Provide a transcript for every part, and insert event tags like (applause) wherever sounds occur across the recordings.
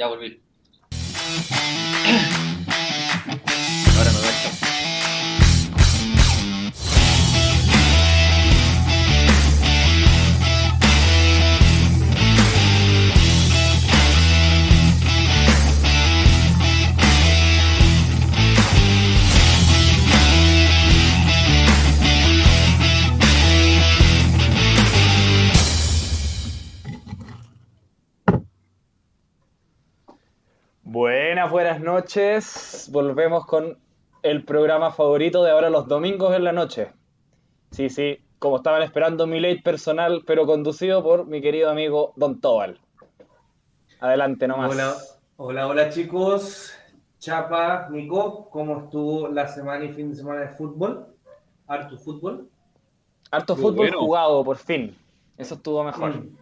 Ya, volví. Buenas, buenas noches. Volvemos con el programa favorito de ahora los domingos en la noche. Sí, sí, como estaban esperando mi late personal, pero conducido por mi querido amigo Don Tobal. Adelante nomás. Hola, hola, hola chicos. Chapa, Nico, ¿cómo estuvo la semana y fin de semana de fútbol? ¿Harto fútbol? Harto fútbol bueno. jugado, por fin. Eso estuvo mejor. Mm.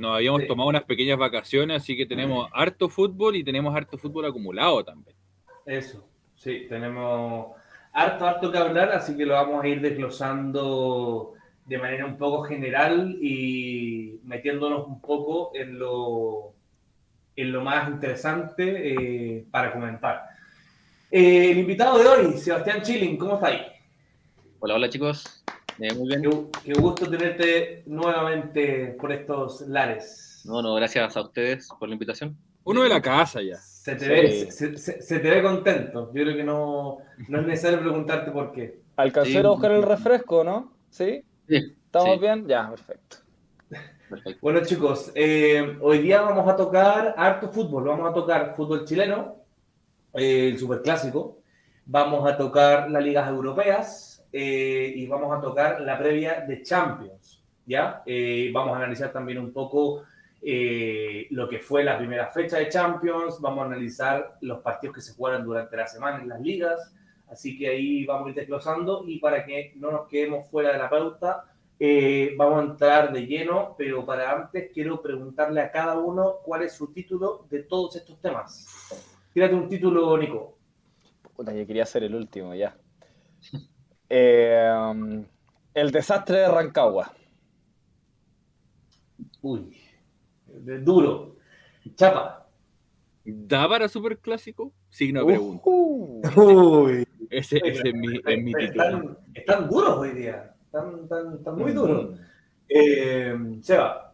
Nos habíamos Sí. tomado unas pequeñas vacaciones, así que tenemos harto fútbol y tenemos harto fútbol acumulado también. Eso, sí, tenemos harto, harto que hablar, así que lo vamos a ir desglosando de manera un poco general y metiéndonos un poco en lo, en lo más interesante eh, para comentar. Eh, el invitado de hoy, Sebastián Chilling, ¿cómo está ahí? Hola, hola chicos. Eh, muy bien. Qué, qué gusto tenerte nuevamente por estos lares. No, no, gracias a ustedes por la invitación. Uno de la casa ya. Se te, Sí. ve, se, se- se te ve contento. Yo creo que no, no es necesario preguntarte por qué. Alcancé Sí. a buscar el refresco, ¿no? ¿Sí? Sí, ¿Estamos sí, bien? Ya, perfecto. perfecto. Bueno, chicos, eh, hoy día vamos a tocar harto fútbol. Vamos a tocar fútbol chileno, eh, el superclásico. Vamos a tocar las ligas europeas eh, y vamos a tocar la previa de Champions. ¿ya? Eh, vamos a analizar también un poco eh, lo que fue la primera fecha de Champions. Vamos a analizar los partidos que se jugaron durante la semana en las ligas. Así que ahí vamos a ir desglosando y para que no nos quedemos fuera de la pauta, eh, vamos a entrar de lleno, pero para antes quiero preguntarle a cada uno cuál es su título de todos estos temas. Tírate un título, Nico. Puta, yo quería ser el último, ya. (laughs) Eh, el desastre de Rancagua. Uy, de duro. Chapa. ¿Da para superclásico? Signo de pregunta. Uh, Uy, Ese, ese es mi, es mi título. están, están duros hoy día. Están, están- están muy duros. Eh, Seba.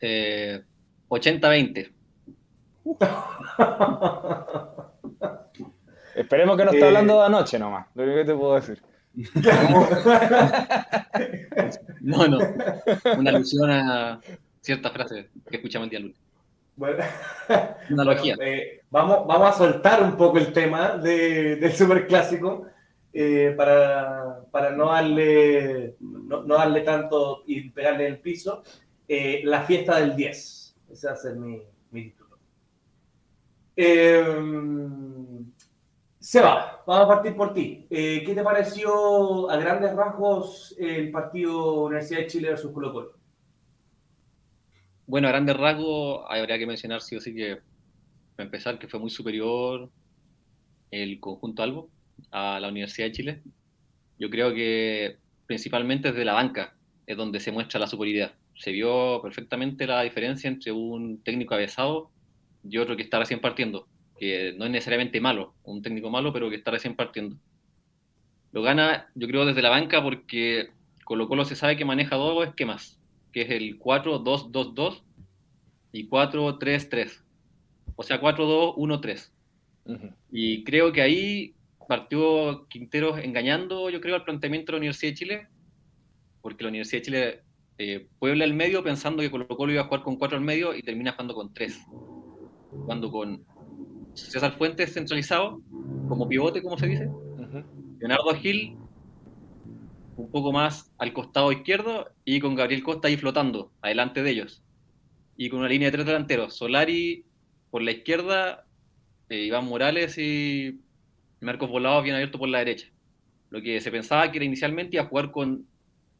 Eh, 80-20. (laughs) Esperemos que no esté Eh. hablando de anoche nomás. Lo único que te puedo decir. (laughs) No, no. Una alusión a cierta frase que escuchamos el día lunes. Bueno, (laughs) Una analogía. Bueno, eh, vamos, vamos a soltar un poco el tema de- del superclásico eh, para, para no darle no, no darle tanto y pegarle en el piso. Eh, la fiesta del 10. Ese va a ser mi, mi título. Seba, vamos a partir por ti. Eh, ¿Qué te pareció a grandes rasgos el partido Universidad de Chile versus Colo Colo? Bueno, a grandes rasgos, habría que mencionar sí o sí que, para empezar, que fue muy superior el conjunto Albo a la Universidad de Chile. Yo creo que principalmente desde la banca es donde se muestra la superioridad. Se vio perfectamente la diferencia entre un técnico avesado y otro que está recién partiendo, que no es necesariamente malo, un técnico malo, pero que está recién partiendo. Lo gana, yo creo, desde la banca porque Colo Colo se sabe que maneja dos esquemas, que es el 4-2-2-2 y 4-3-3. O sea, 4-2-1-3. Ujú. Y creo que ahí partió Quinteros engañando, yo creo, al planteamiento de la Universidad de Chile, porque la Universidad de Chile eh, puebla el medio pensando que Colo Colo iba a jugar con 4 al medio y termina jugando con 3. Jugando con César Fuentes centralizado, como pivote, como se dice. Leonardo Gil un poco más al costado izquierdo y con Gabriel Costa ahí flotando, adelante de ellos. Y con una línea de tres delanteros, Solari por la izquierda, eh, Iván Morales y Marcos Volados bien abierto por la derecha. Lo que se pensaba que era inicialmente iba a jugar con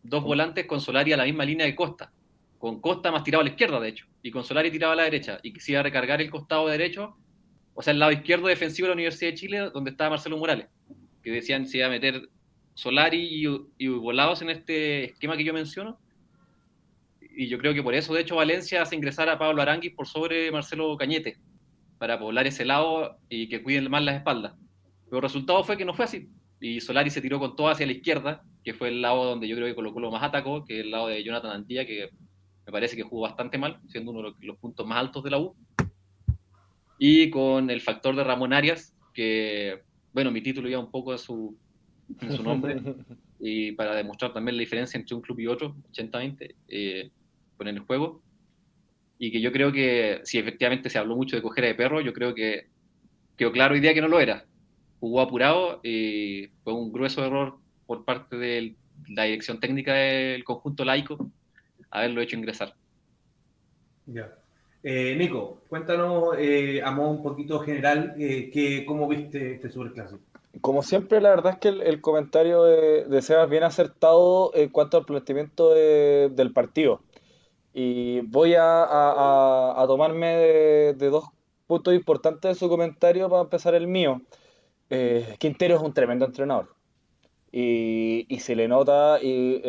dos volantes con Solari a la misma línea de Costa, con Costa más tirado a la izquierda, de hecho, y con Solari tirado a la derecha, y que se iba a recargar el costado derecho, o sea, el lado izquierdo defensivo de la Universidad de Chile, donde estaba Marcelo Morales que decían se iba a meter Solari y, y Volados en este esquema que yo menciono. y yo creo que por eso, de hecho, Valencia hace ingresar a Pablo Aranguis por sobre Marcelo Cañete, para poblar ese lado y que cuiden más las espaldas. Pero el resultado fue que no fue así. Y Solari se tiró con todo hacia la izquierda, que fue el lado donde yo creo que Colo Colo más atacó, que es el lado de Jonathan Antilla, que me parece que jugó bastante mal, siendo uno de los puntos más altos de la U. Y con el factor de Ramón Arias, que, bueno, mi título ya un poco de su, en su nombre, (laughs) y para demostrar también la diferencia entre un club y otro, 80-20, eh, con el juego. Y que yo creo que, si efectivamente se habló mucho de cojera de perro, yo creo que quedó claro hoy día que no lo era. Jugó apurado y fue un grueso error por parte de la dirección técnica del conjunto laico haberlo hecho ingresar. Ya. Eh, Nico, cuéntanos eh, a modo un poquito general eh, que, cómo viste este superclásico. Como siempre, la verdad es que el, comentario de, de, Sebas bien acertado en cuanto al planteamiento del partido. Y voy a, tomarme de, dos puntos importantes de su comentario para empezar el mío. Quintero es un tremendo entrenador. Y se le nota, y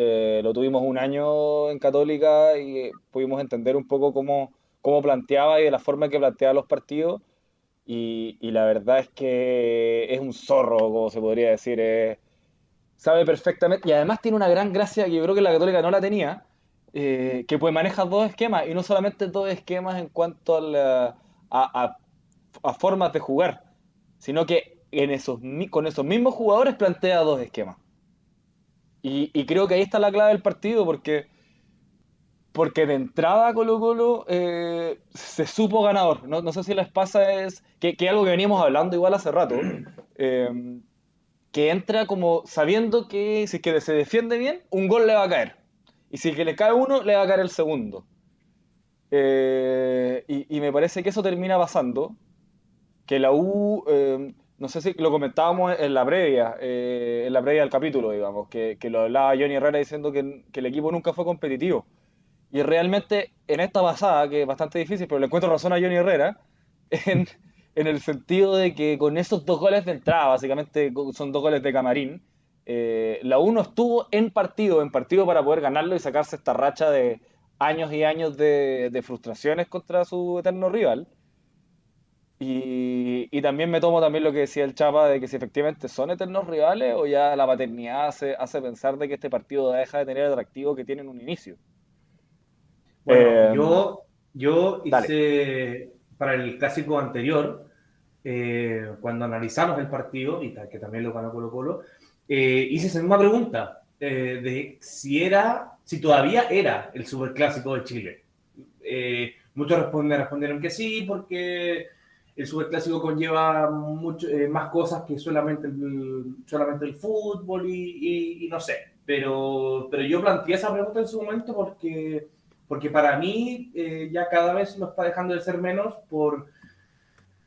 lo tuvimos un año en Católica y pudimos entender un poco cómo, cómo planteaba y de la forma que planteaba los partidos. Y, la verdad es que es un zorro, como se podría decir. sabe perfectamente. Y además tiene una gran gracia que yo creo que la Católica no la tenía. Eh, que pues maneja dos esquemas. Y no solamente dos esquemas en cuanto a, formas de jugar. Sino que en esos, con esos mismos jugadores plantea dos esquemas. Y creo que ahí está la clave del partido. Porque porque de entrada Colo Colo eh, se supo ganador. No, no, sé si les pasa es que, que algo que veníamos hablando igual hace rato, eh, (clears throat) que entra como sabiendo que si que se defiende bien, un gol le va a caer. Y si que le cae uno, le va a caer el segundo. Eh, y, y, me parece que eso termina pasando, que la U, no sé si lo comentábamos en la previa, en la previa del capítulo, digamos, que, que, lo hablaba Johnny Herrera diciendo que, que el equipo nunca fue competitivo y realmente en esta pasada, que es bastante difícil, pero le encuentro razón a Johnny Herrera, (laughs) en, en el sentido de que con esos dos goles de entrada, básicamente son dos goles de camarín, eh, la uno estuvo en partido, en partido para poder ganarlo y sacarse esta racha de años y años de, frustraciones contra su eterno rival. Y, y, también me tomo también lo que decía el Chapa de que si efectivamente son eternos rivales o ya la paternidad hace, hace pensar de que este partido deja de tener el atractivo que tiene en un inicio. Bueno, eh, yo, yo hice para el clásico anterior, eh, cuando analizamos el partido, y que también lo ganó Colo Colo, eh, hice esa misma pregunta de si era, si todavía era el superclásico de Chile. muchos me respondieron que sí, porque el superclásico conlleva mucho, más cosas que solamente el, solamente el fútbol y, y, no sé. Pero, pero yo planteé esa pregunta en su momento porque porque para mí eh, ya cada vez lo está dejando de ser menos por,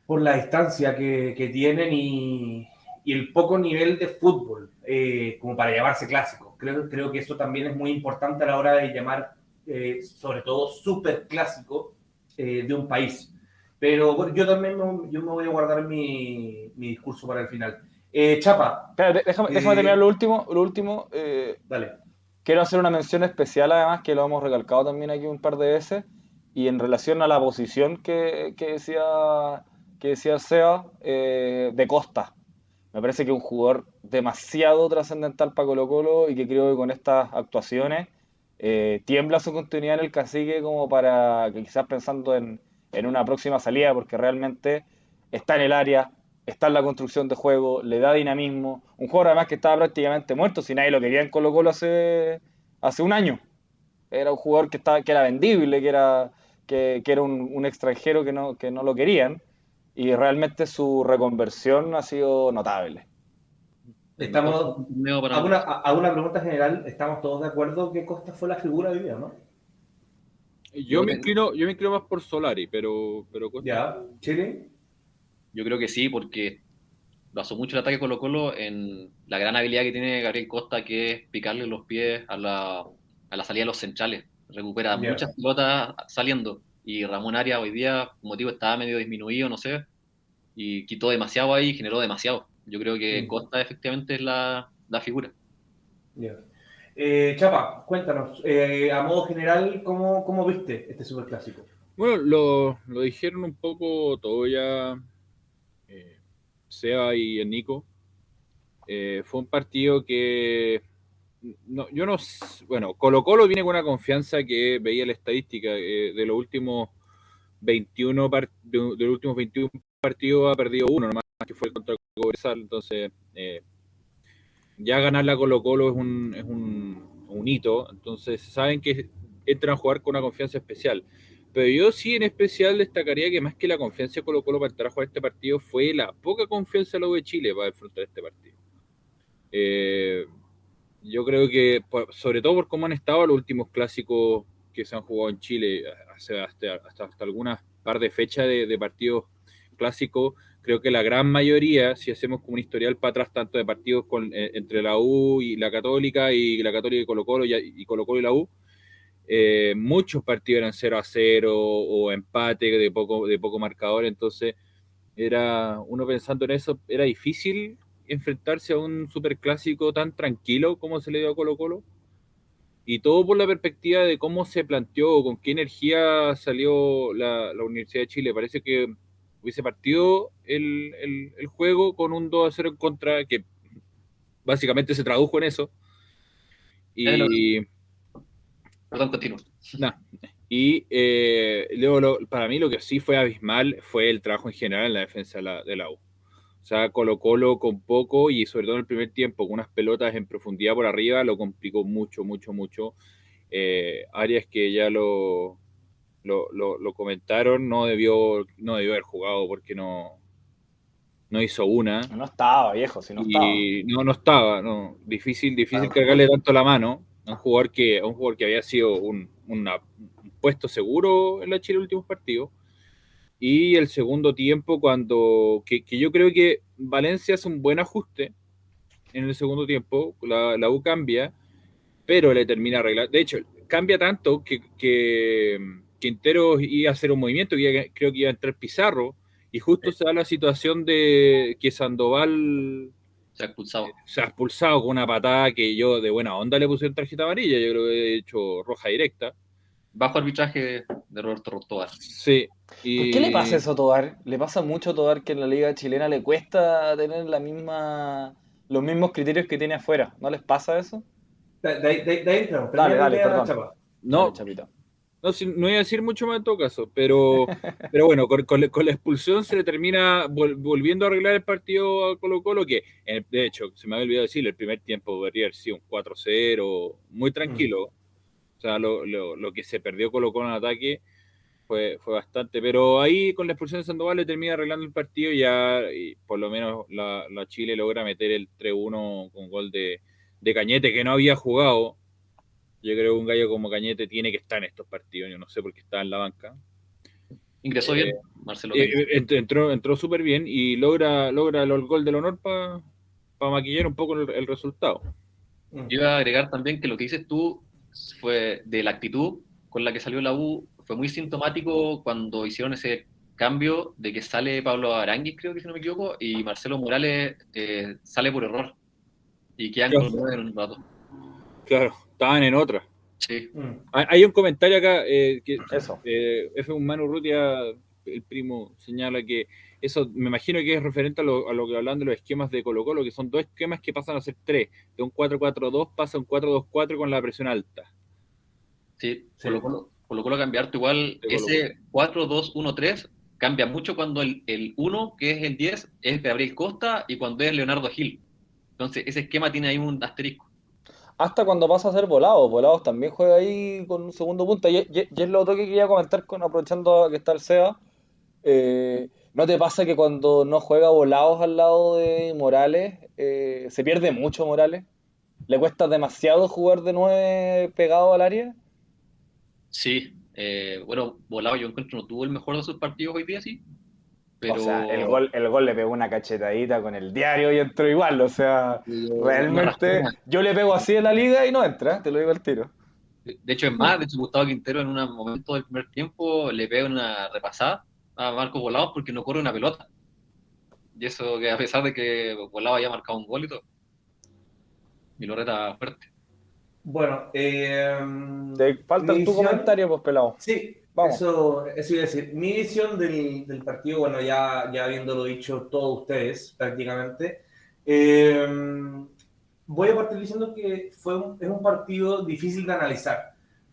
por la distancia que, que tienen y, y, el poco nivel de fútbol eh, como para llamarse clásico. Creo, creo que eso también es muy importante a la hora de llamar, eh, sobre todo, súper clásico de un país. Pero bueno, yo también me, yo me voy a guardar mi, mi discurso para el final. Chapa. Déjame, déjame terminar lo último. Lo último Dale. Quiero hacer una mención especial, además, que lo hemos recalcado también aquí un par de veces, y en relación a la posición que, que decía que decía Seba eh, de Costa. Me parece que es un jugador demasiado trascendental para Colo Colo y que creo que con estas actuaciones eh, tiembla su continuidad en el cacique como para que quizás pensando en, en una próxima salida, porque realmente está en el área, está en la construcción de juego, le da dinamismo. Un jugador además que estaba prácticamente muerto, si nadie lo quería en Colo Colo hace, hace un año. Era un jugador que, estaba, que era vendible, que era, que, que era un, un, extranjero que no, que no lo querían. Y realmente su reconversión ha sido notable. Estamos, a una, a una pregunta general, ¿estamos todos de acuerdo que Costa fue la figura de vida, no? Yo me inclino, yo me inclino más por Solari, pero, pero Costa... Ya, Chile. Yo creo que sí, porque basó mucho el ataque Colo Colo en la gran habilidad que tiene Gabriel Costa, que es picarle los pies a la, a la salida de los centrales. Recupera yeah. muchas pelotas saliendo. Y Ramón Arias hoy día, por motivo, estaba medio disminuido, no sé, y quitó demasiado ahí, generó demasiado. Yo creo que mm. Costa efectivamente es la, la figura. Yeah. Eh, Chapa, cuéntanos, eh, a modo general, ¿cómo, cómo viste este superclásico? Bueno, lo, lo dijeron un poco todo ya Seba y Nico. Eh, fue un partido que no, yo no bueno, Colo Colo viene con una confianza que veía la estadística eh, de los últimos 21 par- de, de los últimos 21 partidos ha perdido uno nomás que fue contra Cobresal, entonces eh, ya ganar la Colo Colo es un, es un, un hito, entonces saben que entran a jugar con una confianza especial. Pero yo sí en especial destacaría que más que la confianza de Colo Colo para entrar a jugar este partido fue la poca confianza de la U de Chile para enfrentar este partido. Eh, yo creo que, sobre todo por cómo han estado los últimos clásicos que se han jugado en Chile, hasta, hasta, hasta algunas par de fechas de, de partidos clásicos, creo que la gran mayoría, si hacemos como un historial para atrás, tanto de partidos con, eh, entre la U y la Católica, y la Católica y Colo Colo, y, y Colo Colo y la U, eh, muchos partidos eran 0 a 0 o empate de poco, de poco marcador, entonces era uno pensando en eso, era difícil enfrentarse a un superclásico tan tranquilo como se le dio a Colo Colo. Y todo por la perspectiva de cómo se planteó, con qué energía salió la, la Universidad de Chile. Parece que hubiese partido el, el, juego con un 2 a 0 en contra, que básicamente se tradujo en eso. Y, Perdón, continúo. Nah. Y eh, luego, lo- para mí lo que sí fue abismal fue el trabajo en general en la defensa de la, de la U. O sea, Colo Colo con poco y sobre todo en el primer tiempo con unas pelotas en profundidad por arriba lo complicó mucho, mucho, mucho. Eh, Arias que ya lo, lo, lo- lo comentaron, no debió, no debió haber jugado porque no, no hizo una. No estaba, viejo, si no estaba. Y no, no estaba, no. Difícil, difícil cargarle tanto la mano un jugador que, un jugador que había sido un, una- un puesto seguro en la Chile en los últimos partidos. Y el segundo tiempo, cuando que, que yo creo que Valencia hace un buen ajuste en el segundo tiempo, la, la U cambia, pero le termina arreglar. De hecho, cambia tanto que, que Quintero iba a hacer un movimiento, que creo que iba a entrar Pizarro, y justo se da la situación de que Sandoval Se ha expulsado. se ha expulsado con una patada que yo de buena onda le puse en tarjeta amarilla, yo creo que he hecho roja directa. Bajo arbitraje de Roberto Rotobar. Sí. Y... ¿Por qué le pasa eso a Tobar? Le pasa mucho a Tobar que en la liga chilena le cuesta tener la misma, los mismos criterios que tiene afuera. ¿No les pasa eso? De, de, de, de ahí entramos. Dale, dale, perdón. Chapa. No, Dale, Chapita. No, sí, no iba a decir mucho más en todo caso, pero, (laughs) pero bueno, con, con la- con la expulsión se le termina vol- volviendo a arreglar el partido a Colo Colo, que eh, de hecho, se me había olvidado decir, el primer tiempo debería haber sido un 4-0, muy tranquilo. O sea, lo, lo- lo que se perdió Colo Colo en ataque fue, fue bastante, pero ahí con la expulsión de Sandoval le termina arreglando el partido y ya y por lo menos la, la Chile logra meter el 3-1 con gol de, de Cañete, que no había jugado. Yo creo que un gallo como Cañete tiene que estar en estos partidos, yo no sé por qué está en la banca. Ingresó Eh, bien, Marcelo. Eh, ent- entró entró súper bien y logra, logra el, el gol del honor para maquillar un poco el, el resultado. Mm. Yo iba a agregar también que lo que dices tú fue de la actitud con la que salió la U, fue muy sintomático cuando hicieron ese cambio de que sale Pablo Aranguis, creo que si no me equivoco, y Marcelo Morales eh, sale por error. Y quedan Claro. con en un rato. Claro, estaban en otra. Sí. Mm. Hay, un comentario acá eh, que Eso. eh, F. Manu Rutia, el primo, señala que eso me imagino que es referente a lo, a lo que hablan de los esquemas de Colo Colo, que son dos esquemas que pasan a ser tres. De un 4-4-2 pasa a un 4-2-4 con la presión alta. Sí, Sí. Colo Colo, Colo Colo cambiarte igual, De ese 4-2-1-3 cambia mucho cuando el, el 1, que es el 10, es Gabriel Costa y cuando es Leonardo Gil. Entonces, ese esquema tiene ahí un asterisco. Hasta cuando pasa a ser volados. Volados también juega ahí con un segundo punta. Y, es lo otro que quería comentar con aprovechando que está el SEA. Eh, ¿no te pasa que cuando no juega volados al lado de Morales, eh, se pierde mucho Morales? ¿Le cuesta demasiado jugar de nueve pegado al área? Sí, eh, bueno, Volado yo encuentro no tuvo el mejor de sus partidos hoy día, sí. Pero O sea, el gol, el gol le pegó una cachetadita con el diario y entró igual. O sea, realmente yo le pego así en la liga y no entra, te lo digo al tiro. De hecho, es más, de hecho, Gustavo Quintero en un momento del primer tiempo le pega una repasada a Marcos Volados porque no corre una pelota. Y eso que a pesar de que Volado haya marcado un gol y todo. Y lo reta fuerte. Bueno, eh, Te falta tu comentario, pues pelado. Sí, Vamos. Eso, eso iba a decir. Mi visión del, del partido, bueno, ya, ya habiéndolo dicho todos ustedes prácticamente, eh, voy a partir diciendo que fue un- es un partido difícil de analizar.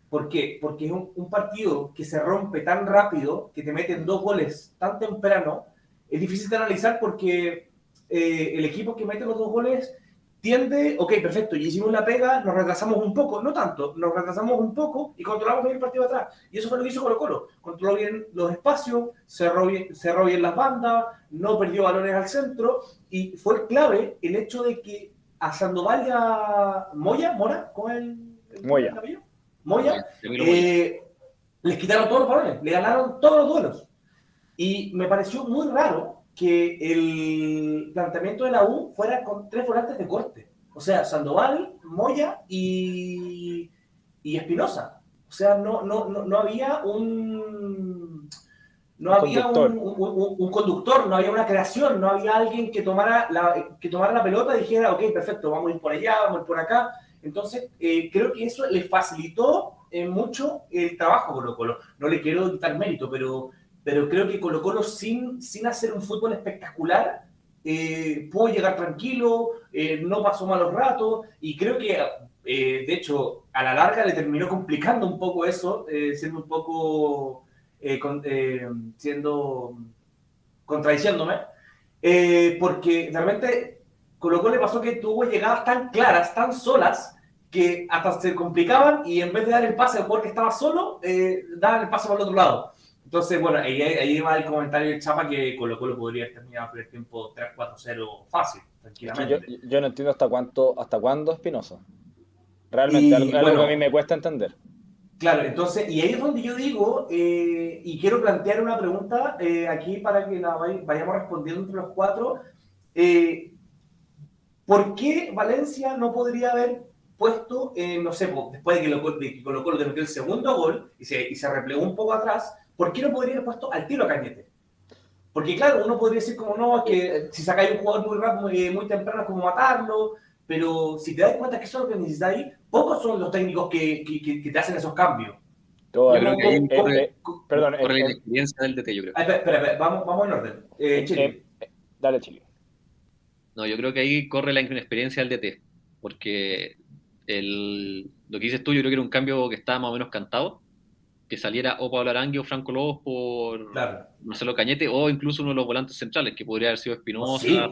¿Por qué? Porque es un, un partido que se rompe tan rápido, que te meten dos goles tan temprano, es difícil de analizar porque eh, el equipo que mete los dos goles tiende, ok, perfecto, y hicimos la pega, nos retrasamos un poco, no tanto, nos retrasamos un poco y controlamos bien el partido atrás. Y eso fue lo que hizo Colo Colo. Controló bien los espacios, cerró bien, cerró bien las bandas, no perdió balones al centro y fue clave el hecho de que a Sandoval y a Moya, Mora, ¿cómo es el, el Moya. el Moya. eh, les quitaron todos los balones, le ganaron todos los duelos. Y me pareció muy raro que el planteamiento de la U fuera con tres volantes de corte. O sea, Sandoval, Moya y, y Espinosa. O sea, no, no, no, no había un... No Un había conductor. un- un- un conductor, no había una creación, no había alguien que tomara la, que tomara la pelota y dijera, ok, perfecto, vamos a ir por allá, vamos a ir por acá. Entonces, eh, creo que eso le facilitó eh, mucho el trabajo Colo Colo. No le quiero quitar mérito, pero, pero creo que Colo Colo sin, sin hacer un fútbol espectacular eh, pudo llegar tranquilo, eh, no pasó malos ratos y creo que, eh, de hecho, a la larga le terminó complicando un poco eso, eh, siendo un poco, eh, con- eh, siendo, contradiciéndome, porque realmente Colo Colo le pasó que tuvo llegadas tan claras, tan solas, que hasta se complicaban y en vez de dar el pase al jugador que estaba solo, daban el pase por el otro lado. Entonces, bueno, ahí, ahí va el comentario de Chapa que Colo Colo podría haber terminado el tiempo 3-4-0 fácil, Es que tranquilamente. yo, yo no entiendo hasta cuánto, hasta cuándo Espinosa. Realmente, Y, algo, algo bueno, que a mí me cuesta entender. Claro, entonces, y ahí es donde yo digo, eh, y quiero plantear una pregunta eh, aquí para que la vay- vayamos respondiendo entre los cuatro. Eh, ¿Por qué Valencia no podría haber puesto, no sé, después de que, lo, de que Colo Colo te metió el segundo gol y se, y se replegó un poco atrás, ¿por qué no podría haber puesto al tiro a Cañete? Porque claro, uno podría decir como no, que si sacáis un jugador muy rápido, muy, muy temprano es como matarlo, pero si te das cuenta que eso es lo que necesitáis, pocos son los técnicos que, que- que- que te hacen esos cambios. Todo- Yo creo que eh, corre- eh, perdón, Por la eh, eh, inexperiencia del DT, yo creo. Ah, espera, espera, vamos, vamos en orden. Eh, Chile. eh, eh, dale, Chile. No, yo creo que ahí corre la inexperiencia del DT, porque el, lo que dices tú, yo creo que era un cambio que estaba más o menos cantado, que saliera o Pablo Arangue o Franco Lobos por claro. Marcelo Cañete, o incluso uno de los volantes centrales, que podría haber sido Espinosa, Sí, o.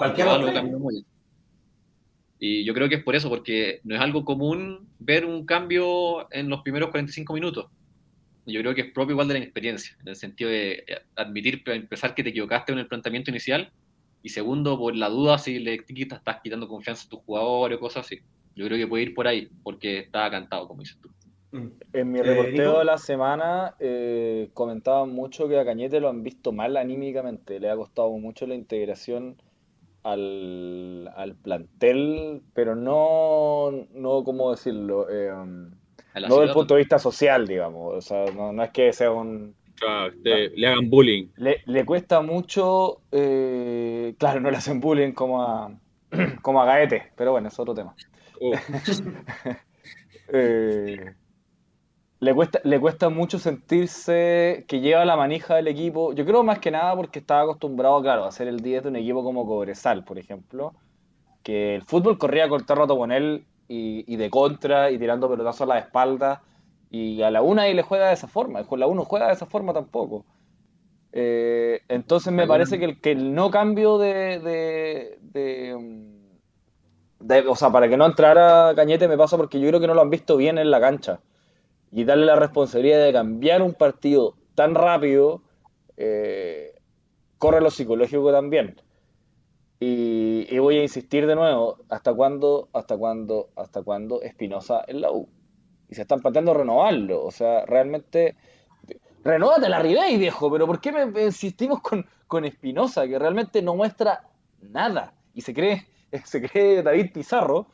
Y yo creo que es por eso, porque no es algo común ver un cambio en los primeros 45 minutos. Yo creo que es propio igual de la inexperiencia, en el sentido de eh, admitir, empezar, que te equivocaste en el planteamiento inicial, y segundo, por la duda si le estás quitando confianza a tus jugadores o cosas así. Yo creo que puede ir por ahí, porque está cantado, como dices tú. Mm. En mi Eh, reporteo de la semana eh, comentaban mucho que a Cañete lo han visto mal anímicamente, le ha costado mucho la integración al, al plantel, pero no, no ¿cómo decirlo? Eh, A la no desde el punto de vista social, digamos, o sea, no, no es que sea un... Claro, te- le hagan bullying. Le, le cuesta mucho, eh, claro, no le hacen bullying como a, (clears throat) como a Gaete, pero bueno, es otro tema. Oh, (laughs) Eh, le cuesta, le cuesta mucho sentirse que lleva la manija del equipo. Yo creo más que nada porque estaba acostumbrado, claro, a ser el 10 de un equipo como Cobresal, por ejemplo, que el fútbol corría con todo rato con él y, y de contra y tirando pelotazos a la espalda. Y a la una y le juega de esa forma. Con la uno juega de esa forma tampoco. Eh, entonces me parece que el, que el no cambio de, de, de, mm, de- o sea, para que no entrara Cañete me pasa porque yo creo que no lo han visto bien en la cancha. Y darle la responsabilidad de cambiar un partido tan rápido, eh, corre lo psicológico también. Y, y voy a insistir de nuevo, ¿hasta cuándo, hasta cuándo, hasta cuándo Espinosa en la U? Y se están planteando renovarlo. O sea, realmente, renóvate la Ribey, viejo, pero ¿por qué me, insistimos con, con Espinosa, que realmente no muestra nada? Y se cree, (laughs) se cree David Pizarro,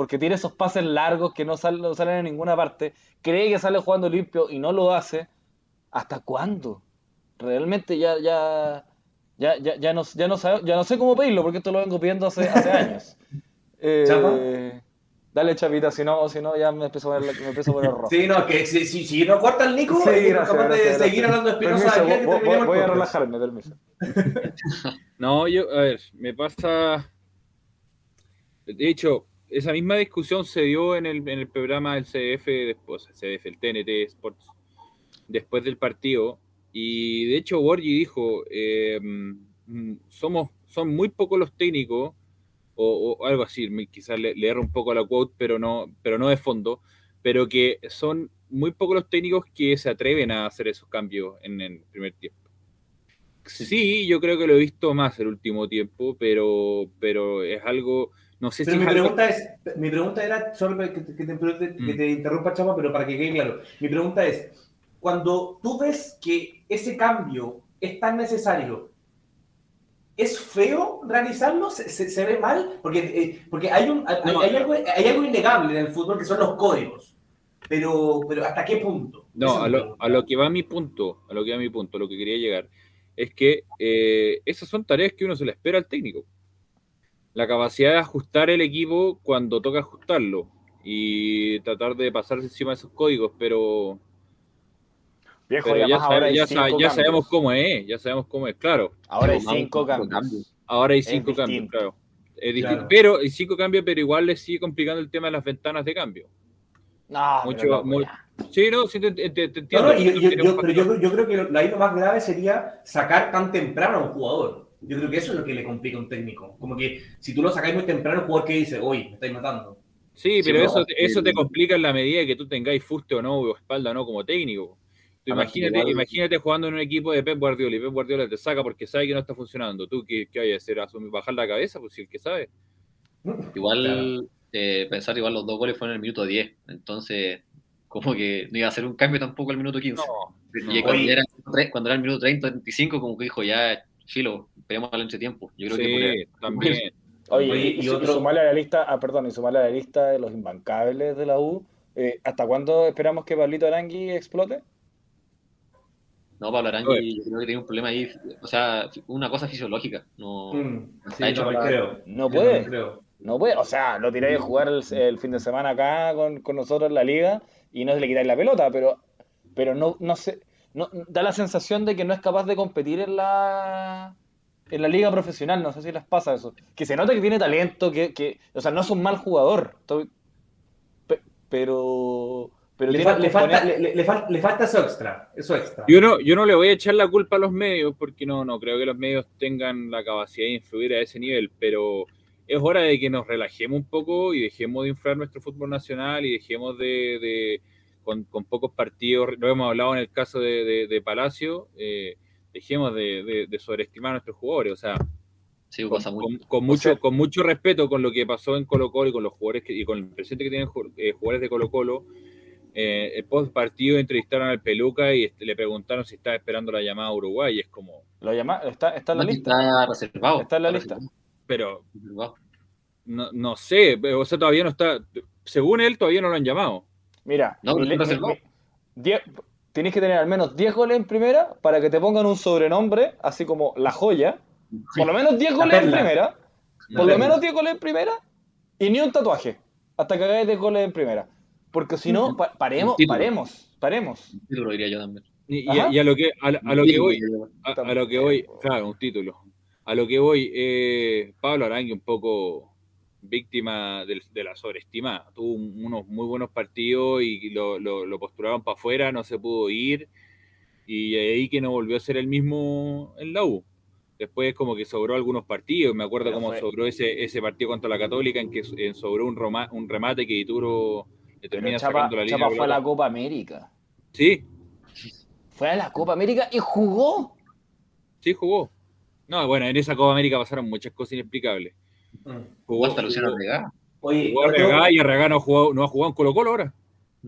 porque tiene esos pases largos que no salen, no salen en ninguna parte, cree que sale jugando limpio y no lo hace. ¿Hasta cuándo? Realmente ya, ya, ya, ya, ya, no, ya, no, sabe- ya no sé cómo pedirlo, porque esto lo vengo pidiendo hace, hace años. (laughs) Eh, ¿Chapa? Dale, Chapita, si no, si no ya me empiezo a poner, me empiezo a poner rojo. (laughs) Sí, no, que si, si, si no corta el Nico, Sí, es gracias, capaz de gracias, seguir gracias. hablando de Espinosa voy, voy- voy a relajarme, permiso. (laughs) No, yo, a ver, me pasa. De hecho, esa misma discusión se dio en el, en el programa del CDF después, el CDF, el TNT Sports, después del partido. Y de hecho, Borgi dijo: eh, somos, son muy pocos los técnicos, o, o algo así, quizás le, le erro un poco a la quote, pero no, pero no de fondo, pero que son muy pocos los técnicos que se atreven a hacer esos cambios en el primer tiempo. Sí, yo creo que lo he visto más el último tiempo, pero, pero es algo, no sé Pero si mi pregunta es, mi pregunta era, solo que te, que te- que Mm. te interrumpa, Chapa, pero para que quede claro. Mi pregunta es, cuando tú ves que ese cambio es tan necesario, ¿es feo realizarlo? ¿Se, se- se ve mal? Porque, eh, porque hay, un, hay, No. hay algo, hay algo innegable en el fútbol que son los códigos. Pero, pero ¿hasta qué punto? No, a lo, a lo que va mi punto, a lo que va mi punto, lo que quería llegar, es que eh, esas son tareas que uno se le espera al técnico. La capacidad de ajustar el equipo cuando toca ajustarlo y tratar de pasarse encima de esos códigos, pero, Viejo, pero y ya, sabe- sa- sabemos cómo es, ya sabemos cómo es, claro. Ahora hay cinco cambios. Ahora hay Es cinco cambios, claro. Es distinto, Claro. Pero hay cinco cambios, pero igual le sigue complicando el tema de las ventanas de cambio. No, Mucho- no, muy- ya. Sí, no, sí te, te- te No, entiendo. no, y yo, yo- yo- pero yo, creo que lo, ahí lo más grave sería sacar tan temprano a un jugador. Yo creo que eso es lo que le complica a un técnico. Como que si tú lo sacáis muy temprano, el jugador que dice, oye, me estáis matando. Sí, Sí, pero no, eso, eso te complica en la medida que tú tengáis fuste o no, o espalda o no como técnico. Tú imagínate, igual- imagínate jugando en un equipo de Pep Guardiola y Pep Guardiola te saca porque sabe que no está funcionando. ¿Tú qué, qué vayas a hacer? ¿Asumir, ¿Bajar la cabeza? Pues si el que sabe. Igual, Claro. eh, pensar igual los dos goles fueron en el minuto 10, entonces como que no iba a hacer un cambio tampoco al minuto 15. No, y no. cuando, era, cuando era el minuto 30, 35, como que dijo, ya, filo, esperemos al entretiempo. Yo creo que sí, ahí- también. (laughs) Oye, Oye, y, y y otro- sumarle a la lista, ah, perdón, y sumarle a la lista de los imbancables de la U, eh, ¿hasta cuándo esperamos que Pablito Arangui explote? No, Pablo Arangui, Oye. yo creo que tiene un problema ahí, o sea, una cosa fisiológica. No, Mm, sí, hecho para- creo. no puede. creo. No puede, o sea, lo tiráis a jugar el, el fin de semana acá con, con nosotros en la liga y no le quitáis la pelota, pero, pero no, no sé, no, da la sensación de que no es capaz de competir en la en la liga profesional, no sé si les pasa eso. Que se nota que tiene talento, que, que o sea, no es un mal jugador, estoy- pe- pero pero Le, tiene fa- un le falta, le, le- le fal- le falta eso extra. Eso extra. Yo no, yo no le voy a echar la culpa a los medios porque no, no creo que los medios tengan la capacidad de influir a ese nivel, pero es hora de que nos relajemos un poco y dejemos de inflar nuestro fútbol nacional y dejemos de, de- con, con pocos partidos, lo hemos hablado en el caso de, de- de Palacio, eh, dejemos de, de- de sobreestimar a nuestros jugadores, o sea, sí, con, pasa mucho. con- con mucho, sea- con mucho respeto con lo que pasó en Colo Colo y con los jugadores que, y con el presente que tienen eh, jugadores de Colo Colo. Eh, el post partido entrevistaron al Peluca y este, le preguntaron si estaba esperando la llamada a Uruguay. Y es como, lo llama, está, está en la No, lista. Está reservado. Está en la lista. pero no, no sé, o sea, todavía no está. Según él, todavía no lo han llamado. Mira, No, mi- mi- diez- tienes que tener al menos 10 goles en primera para que te pongan un sobrenombre, así como la joya. Por lo menos 10 La goles en primera. La Por lo menos 10 goles en primera y ni un tatuaje. Hasta que hagáis 10 goles en primera. Porque si no, pa- paremos, paremos, paremos. Un título diría yo también. Y, a, y a lo que, a, a lo que voy, a lo que voy, claro, un título. A lo que voy, eh, Pablo Arangui un poco víctima del- de, la sobreestima. Tuvo un- unos muy buenos partidos y lo, lo, lo postularon para afuera, no se pudo ir. Y ahí que no volvió a ser el mismo en la U. Después como que sobró algunos partidos, me acuerdo cómo sobró ese, ese partido contra la Católica en que en sobró un, roma- un remate que Ituro le termina Chapa, sacando la línea. Chapa de fue a la. Copa América. Sí, Fue a la Copa América y jugó. sí jugó. No, bueno, en esa Copa América pasaron muchas cosas inexplicables. Mm. Jugó hasta Luciano jugó- Arregá. Oye, Jugó otro, Arregá y Arregá no ha jugado, no ha jugado en Colo Colo ahora.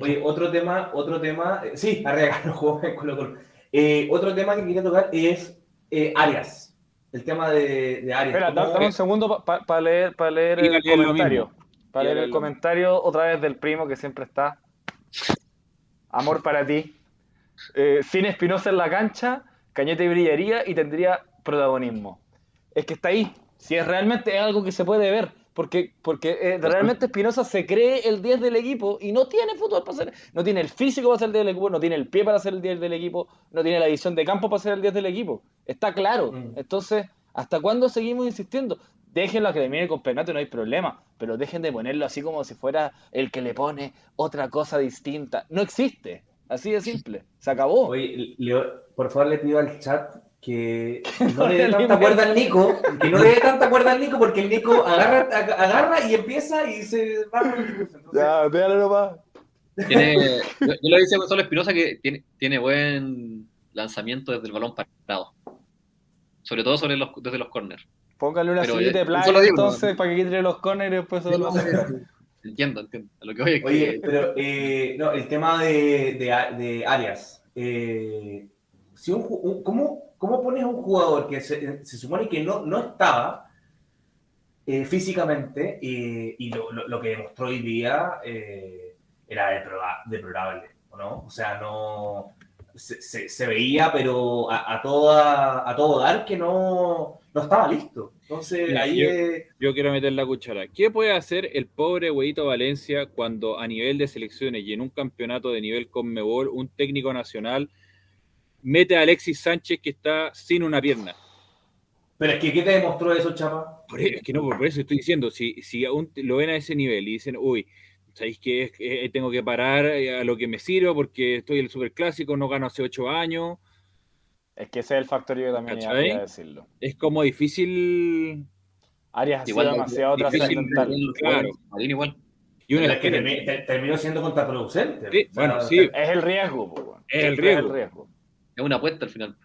oye, otro tema, otro tema, eh, sí, Arregá (laughs) no jugó en Colo Colo. Eh, otro tema que quería tocar es eh, Arias. El tema de, de Arias. Espera, ¿Cómo- da- dame un segundo para leer, pa leer el leer comentario. Para leer leer el lo comentario otra vez del primo que siempre está. Amor para ti. Eh, sin Espinosa en la cancha, Cañete brillaría y tendría protagonismo. Es que está ahí. Si es realmente es algo que se puede ver. porque, porque eh, realmente Espinosa se cree el 10 del equipo y no tiene fútbol para ser, no tiene el físico para ser el 10 del equipo, no tiene el pie para ser el 10 del equipo, no tiene la visión de campo para ser el 10 del equipo. Está claro. Mm. Entonces, ¿hasta cuándo seguimos insistiendo? Déjenlo a que termine el campeonato, no hay problema, pero dejen de ponerlo así como si fuera el que le pone otra cosa distinta. No existe. Así de simple. Se acabó. Oye, Leo, por favor le pido al chat (laughs) que no le dé tanta cuerda al Nico, que no le dé tanta cuerda al Nico porque el Nico agarra, ag- agarra y empieza y se va con el discurso. Entonces, Ya, déjalo nomás. Tiene, yo, yo le decía a Gonzalo Espinosa que tiene, tiene buen lanzamiento desde el balón parado. Sobre todo sobre los, desde los corners. Póngale una sillita de playa entonces ¿no? para que quite los corners y después se lo Entiendo, entiendo. A lo que voy que Oye, pero eh, no, el tema de, de, de Arias. eh, si un, un- ¿cómo, ¿Cómo pones a un jugador que se, se supone que no, no estaba eh, físicamente eh, y lo, lo- lo que demostró hoy día eh, era deplorable, ¿o ¿no? O sea, no se, se- se veía, pero a, a, toda, a todo dar que no, no estaba listo. Entonces Mira, ahí yo- Yo quiero meter la cuchara. ¿Qué puede hacer el pobre Huevito Valencia cuando a nivel de selecciones y en un campeonato de nivel Conmebol, un técnico nacional mete a Alexis Sánchez que está sin una pierna? Pero es que, ¿qué te demostró eso, Chapa? Por, es que no, por eso estoy diciendo, si, si aún lo ven a ese nivel y dicen, uy, ¿sabéis que es que tengo que parar eh, a lo que me sirva porque estoy en el superclásico, no gano hace ocho años? Es que ese es el factor yo también iba, a decirlo. Es como difícil. Arias ha sido igual demasiado difícil, trascendental. claro. Igual. Y una es que termi- te- terminó siendo contraproducente. Sí, O sea, bueno, sí. Es el riesgo, po, weón. Es el riesgo. Es una apuesta al final.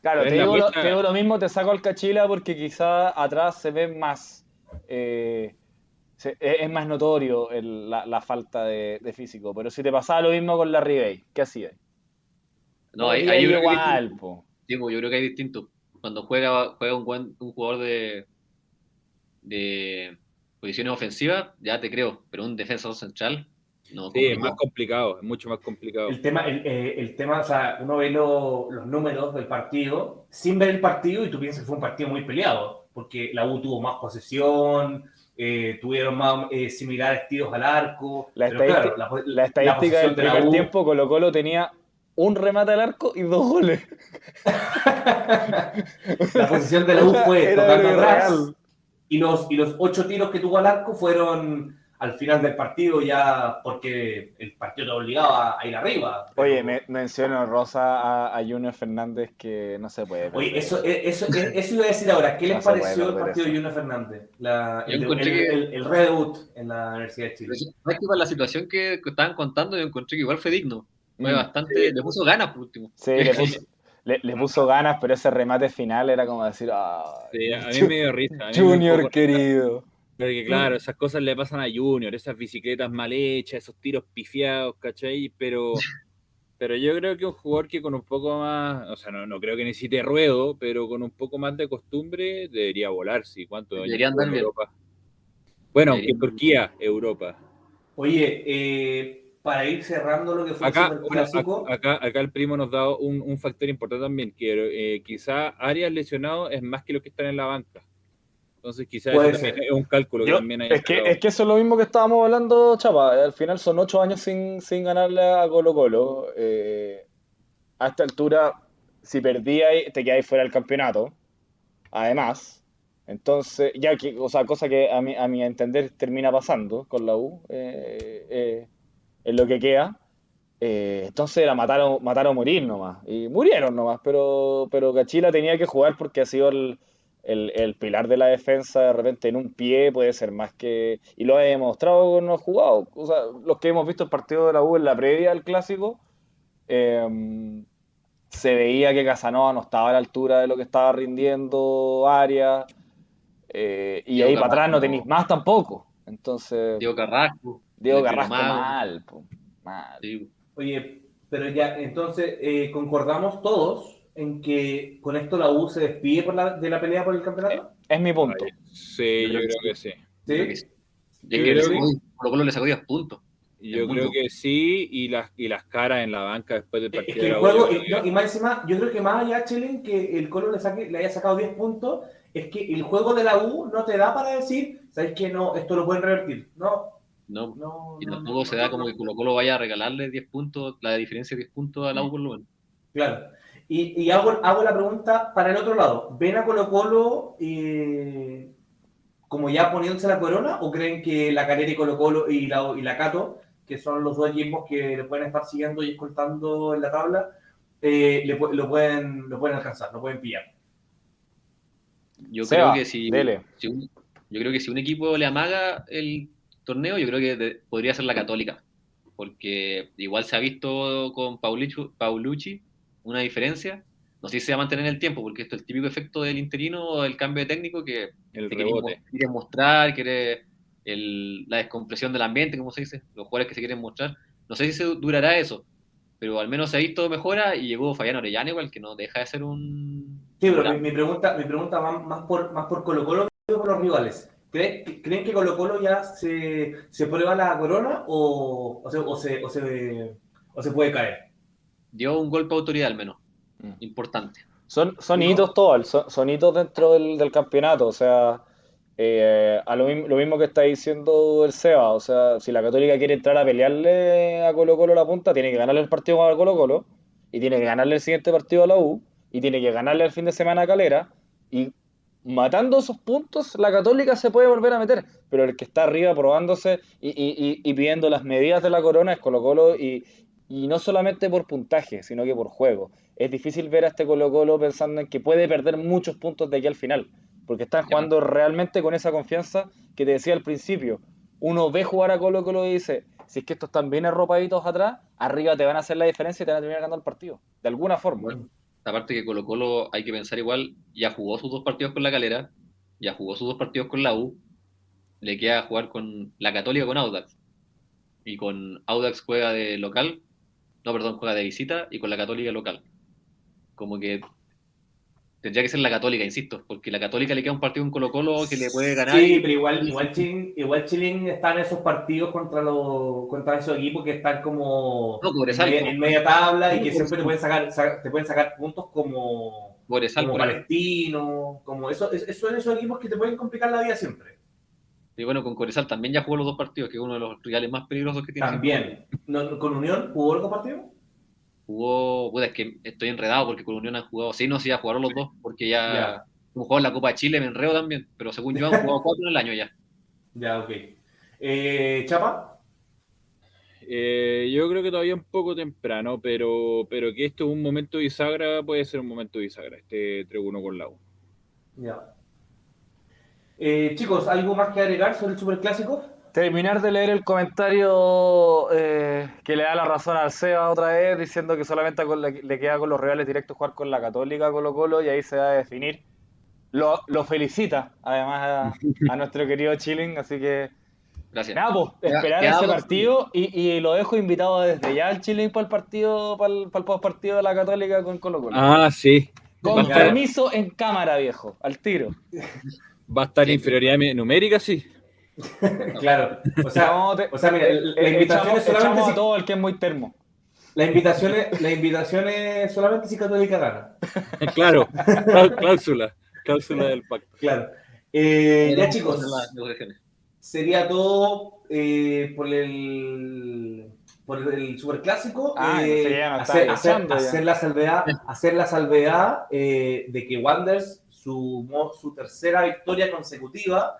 Claro, te digo, lo, apuesta. te digo lo mismo, te saco al Cachila porque quizá atrás se ve más. eh, se- es más notorio el- la, la falta de, de físico. Pero si te pasaba lo mismo con la Ribey, ¿qué hacías? No, que hay igual, distinto. po. Sí, pues, yo creo que hay distinto. Cuando juega, juega un, buen, un jugador de, de posiciones ofensivas, ya te creo. Pero un defensor central, no. Sí, es más complicado, es mucho más complicado. El tema, el, eh, el tema, o sea, uno ve lo- los números del partido sin ver el partido y tú piensas que fue un partido muy peleado, porque la U tuvo más posesión, eh, tuvieron más eh, similares tiros al arco. La pero estadística- claro, la, La estadística del de la primer U- tiempo, Colo Colo tenía un remate al arco y dos goles. (laughs) La posición de la U (laughs) fue tocando atrás y los, y los ocho tiros que tuvo al arco fueron al final del partido ya porque el partido te obligaba a ir arriba. Oye, me, menciono Rosa a, a Junior Fernández que no se puede. Oye, eso, eh, eso, eh, eso iba a decir ahora. ¿Qué les (laughs) No pareció el partido eso. de Junior Fernández? La- Yo el, encontré el, que- el- el redebut en la Universidad de Chile. Sí. Para la situación que, estaban contando, yo encontré que igual fue digno. Fue Mm. bastante. Le puso ganas por último. Sí, le puso, le, le puso ganas, pero ese remate final era como decir, ah, Sí, a mí me dio risa. Junior querido. Porque claro, esas cosas le pasan a Junior, esas bicicletas mal hechas, esos tiros pifiados, ¿cachai? Pero, (laughs) pero yo creo que un jugador que con un poco más, o sea, no, no creo que necesite ruedo, pero con un poco más de costumbre debería volar, sí. ¿Cuánto Debería andar bien. Europa? Bueno, aunque Turquía, Europa. Oye, eh, para ir cerrando lo que fue Acá, el ac- acá, acá el primo nos da un, un factor importante también, que eh, quizá Arias lesionado es más que los que están en la banca. Entonces quizás ser. es un cálculo Yo- que también hay. es, que, es que eso es lo mismo que estábamos hablando, Chapa. Al final son ocho años sin, sin ganarle a Colo Colo. Eh, a esta altura, si perdíais, te quedáis fuera del campeonato. Además, entonces, ya que, o sea, cosa que a mi, a mi entender termina pasando con la U, eh, eh, en lo que queda. Eh, entonces era matar o, matar o morir nomás. Y murieron nomás, pero, pero Cachila tenía que jugar porque ha sido el, el, el pilar de la defensa. De repente en un pie puede ser más que. Y lo ha demostrado con los jugados. O sea, los que hemos visto el partido de la U en la previa al clásico, eh, se veía que Casanova no estaba a la altura de lo que estaba rindiendo Arias. eh, y Diego ahí para atrás no tenéis más tampoco. Entonces, Diego Carrasco. Diego Carrasco mal, po, mal. Sí. oye, pero ya, entonces eh, concordamos todos en que con esto la U se despide por la- de la pelea por el campeonato. Es mi punto. Sí, yo Yo creo creo que que sí. Que Yo que creo le que- Colo le sacó 10 puntos. Yo Es creo que sí, y las, y las caras en la banca después del Es partido. que de el la juego, U, y, no, y más encima, yo creo que más allá, Chelen, que el Colo le, saque, le haya sacado 10 puntos, es que el juego de la U no te da para decir ¿sabes qué? No, esto lo pueden revertir. No. No, no y no, tampoco no, se no, da como no. que Colo Colo vaya a regalarle 10 puntos, la diferencia de 10 puntos a la U por lo menos. Claro. Y, y hago, hago la pregunta para el otro lado. ¿Ven a Colo Colo eh, como ya poniéndose la corona o creen que la Calera y Colo Colo y la, y la Cato, que son los dos equipos que le pueden estar siguiendo y escoltando en la tabla, eh, le lo, pueden, lo pueden alcanzar, lo pueden pillar? Yo Seba, creo que si, dele. si un, yo creo que si un equipo le amaga el torneo, yo creo que de- podría ser la Católica, porque igual se ha visto con Paulucci, Paulucci una diferencia. No sé si se va a mantener en el tiempo, porque esto es el típico efecto del interino o del cambio de técnico que El te quiere, rebote. mo- quiere mostrar, quiere el- la descompresión del ambiente, como se dice, los jugadores que se quieren mostrar. No sé si se durará eso, pero al menos se ha visto mejora y llegó Fabián Orellana igual, que no deja de ser un... Sí, pero mi, mi pregunta, mi pregunta va más por, más por Colo Colo que por los rivales. ¿Creen, que- ¿creen que Colo Colo ya se, se prueba la corona o, o, se, o, se, o, se, o se puede caer? Dio un golpe de autoridad al menos, Mm. importante. Son, son No. hitos todos, son, son hitos dentro del, del campeonato, o sea, eh, a lo, mismo- lo mismo que está diciendo el Seba, o sea, si la Católica quiere entrar a pelearle a Colo Colo la punta, tiene que ganarle el partido con Colo Colo, y tiene que ganarle el siguiente partido a la U, y tiene que ganarle el fin de semana a Calera, y matando esos puntos, la Católica se puede volver a meter, pero el que está arriba probándose y, y- y- y pidiendo las medidas de la corona es Colo Colo, y, y no solamente por puntaje, sino que por juego. Es difícil ver a este Colo Colo pensando en que puede perder muchos puntos de aquí al final, porque están jugando realmente con esa confianza que te decía al principio. Uno ve jugar a Colo Colo y dice, si es que estos están bien arropaditos atrás, arriba te van a hacer la diferencia y te van a terminar ganando el partido, de alguna forma. Bueno, aparte que Colo Colo hay que pensar igual, ya jugó sus dos partidos con la Calera, ya jugó sus dos partidos con la U, le queda jugar con la Católica con Audax. Y con Audax juega de local, no, perdón, juega de visita y con la Católica local. Como que tendría que ser la Católica, insisto, porque la Católica le queda un partido en Colo Colo que le puede ganar. Sí, y- pero igual, igual, Chilling, igual Chilling está en esos partidos contra, los, contra esos equipos que están como No, en, Cobresal, media, como- en media tabla y que siempre te pueden sacar, sa- te pueden sacar puntos como, Cobresal, como. Palestino, como eso, es- esos son esos equipos que te pueden complicar la vida siempre. Y bueno, con Cobresal también ya jugó los dos partidos, que es uno de los rivales más peligrosos que tiene. También. No, ¿Con Unión jugó algo partido? Jugó, puta, es que estoy enredado porque con Unión han jugado, sí, no, sí, ya jugaron los dos, porque ya, Ya. jugó en la Copa de Chile, me enredo también, pero según yo han jugado (laughs) cuatro en el año ya. Ya, ok. Eh, ¿Chapa? Eh, yo creo que todavía un poco temprano, pero, pero que esto es un momento bisagra, puede ser un momento bisagra, este 3-1 con la U. Ya. Eh, chicos, ¿algo más que agregar sobre el Superclásico? Terminar de leer el comentario eh, que le da la razón al Seba otra vez, diciendo que solamente con la- le queda con los rivales directos jugar con la Católica Colo Colo y ahí se va a definir. Lo, lo felicita además a, a nuestro querido Chilling, así que Gracias. nada, pues esperar ese partido y, y lo dejo invitado desde ya al Chilling para el partido, para el, para el partido de la Católica con Colo Colo. Ah, sí. con permiso en cámara, viejo, al tiro. Va a estar inferioridad numérica, sí. (laughs) Claro. O sea, No, te- o sea, mira, la invitación echamos- es solamente si- a todo el que es muy termo. la invitación es, la invitación es solamente si Católica gana. (laughs) Claro, clá- cláusula, cláusula del pacto. Claro. Eh, ya chicos, sería todo eh, por el por el superclásico. Ah, eh, no sé, ya no hacer, hacer- hacer la salvedad, hacer la salvedad eh, de que Wanderers sumó su tercera victoria consecutiva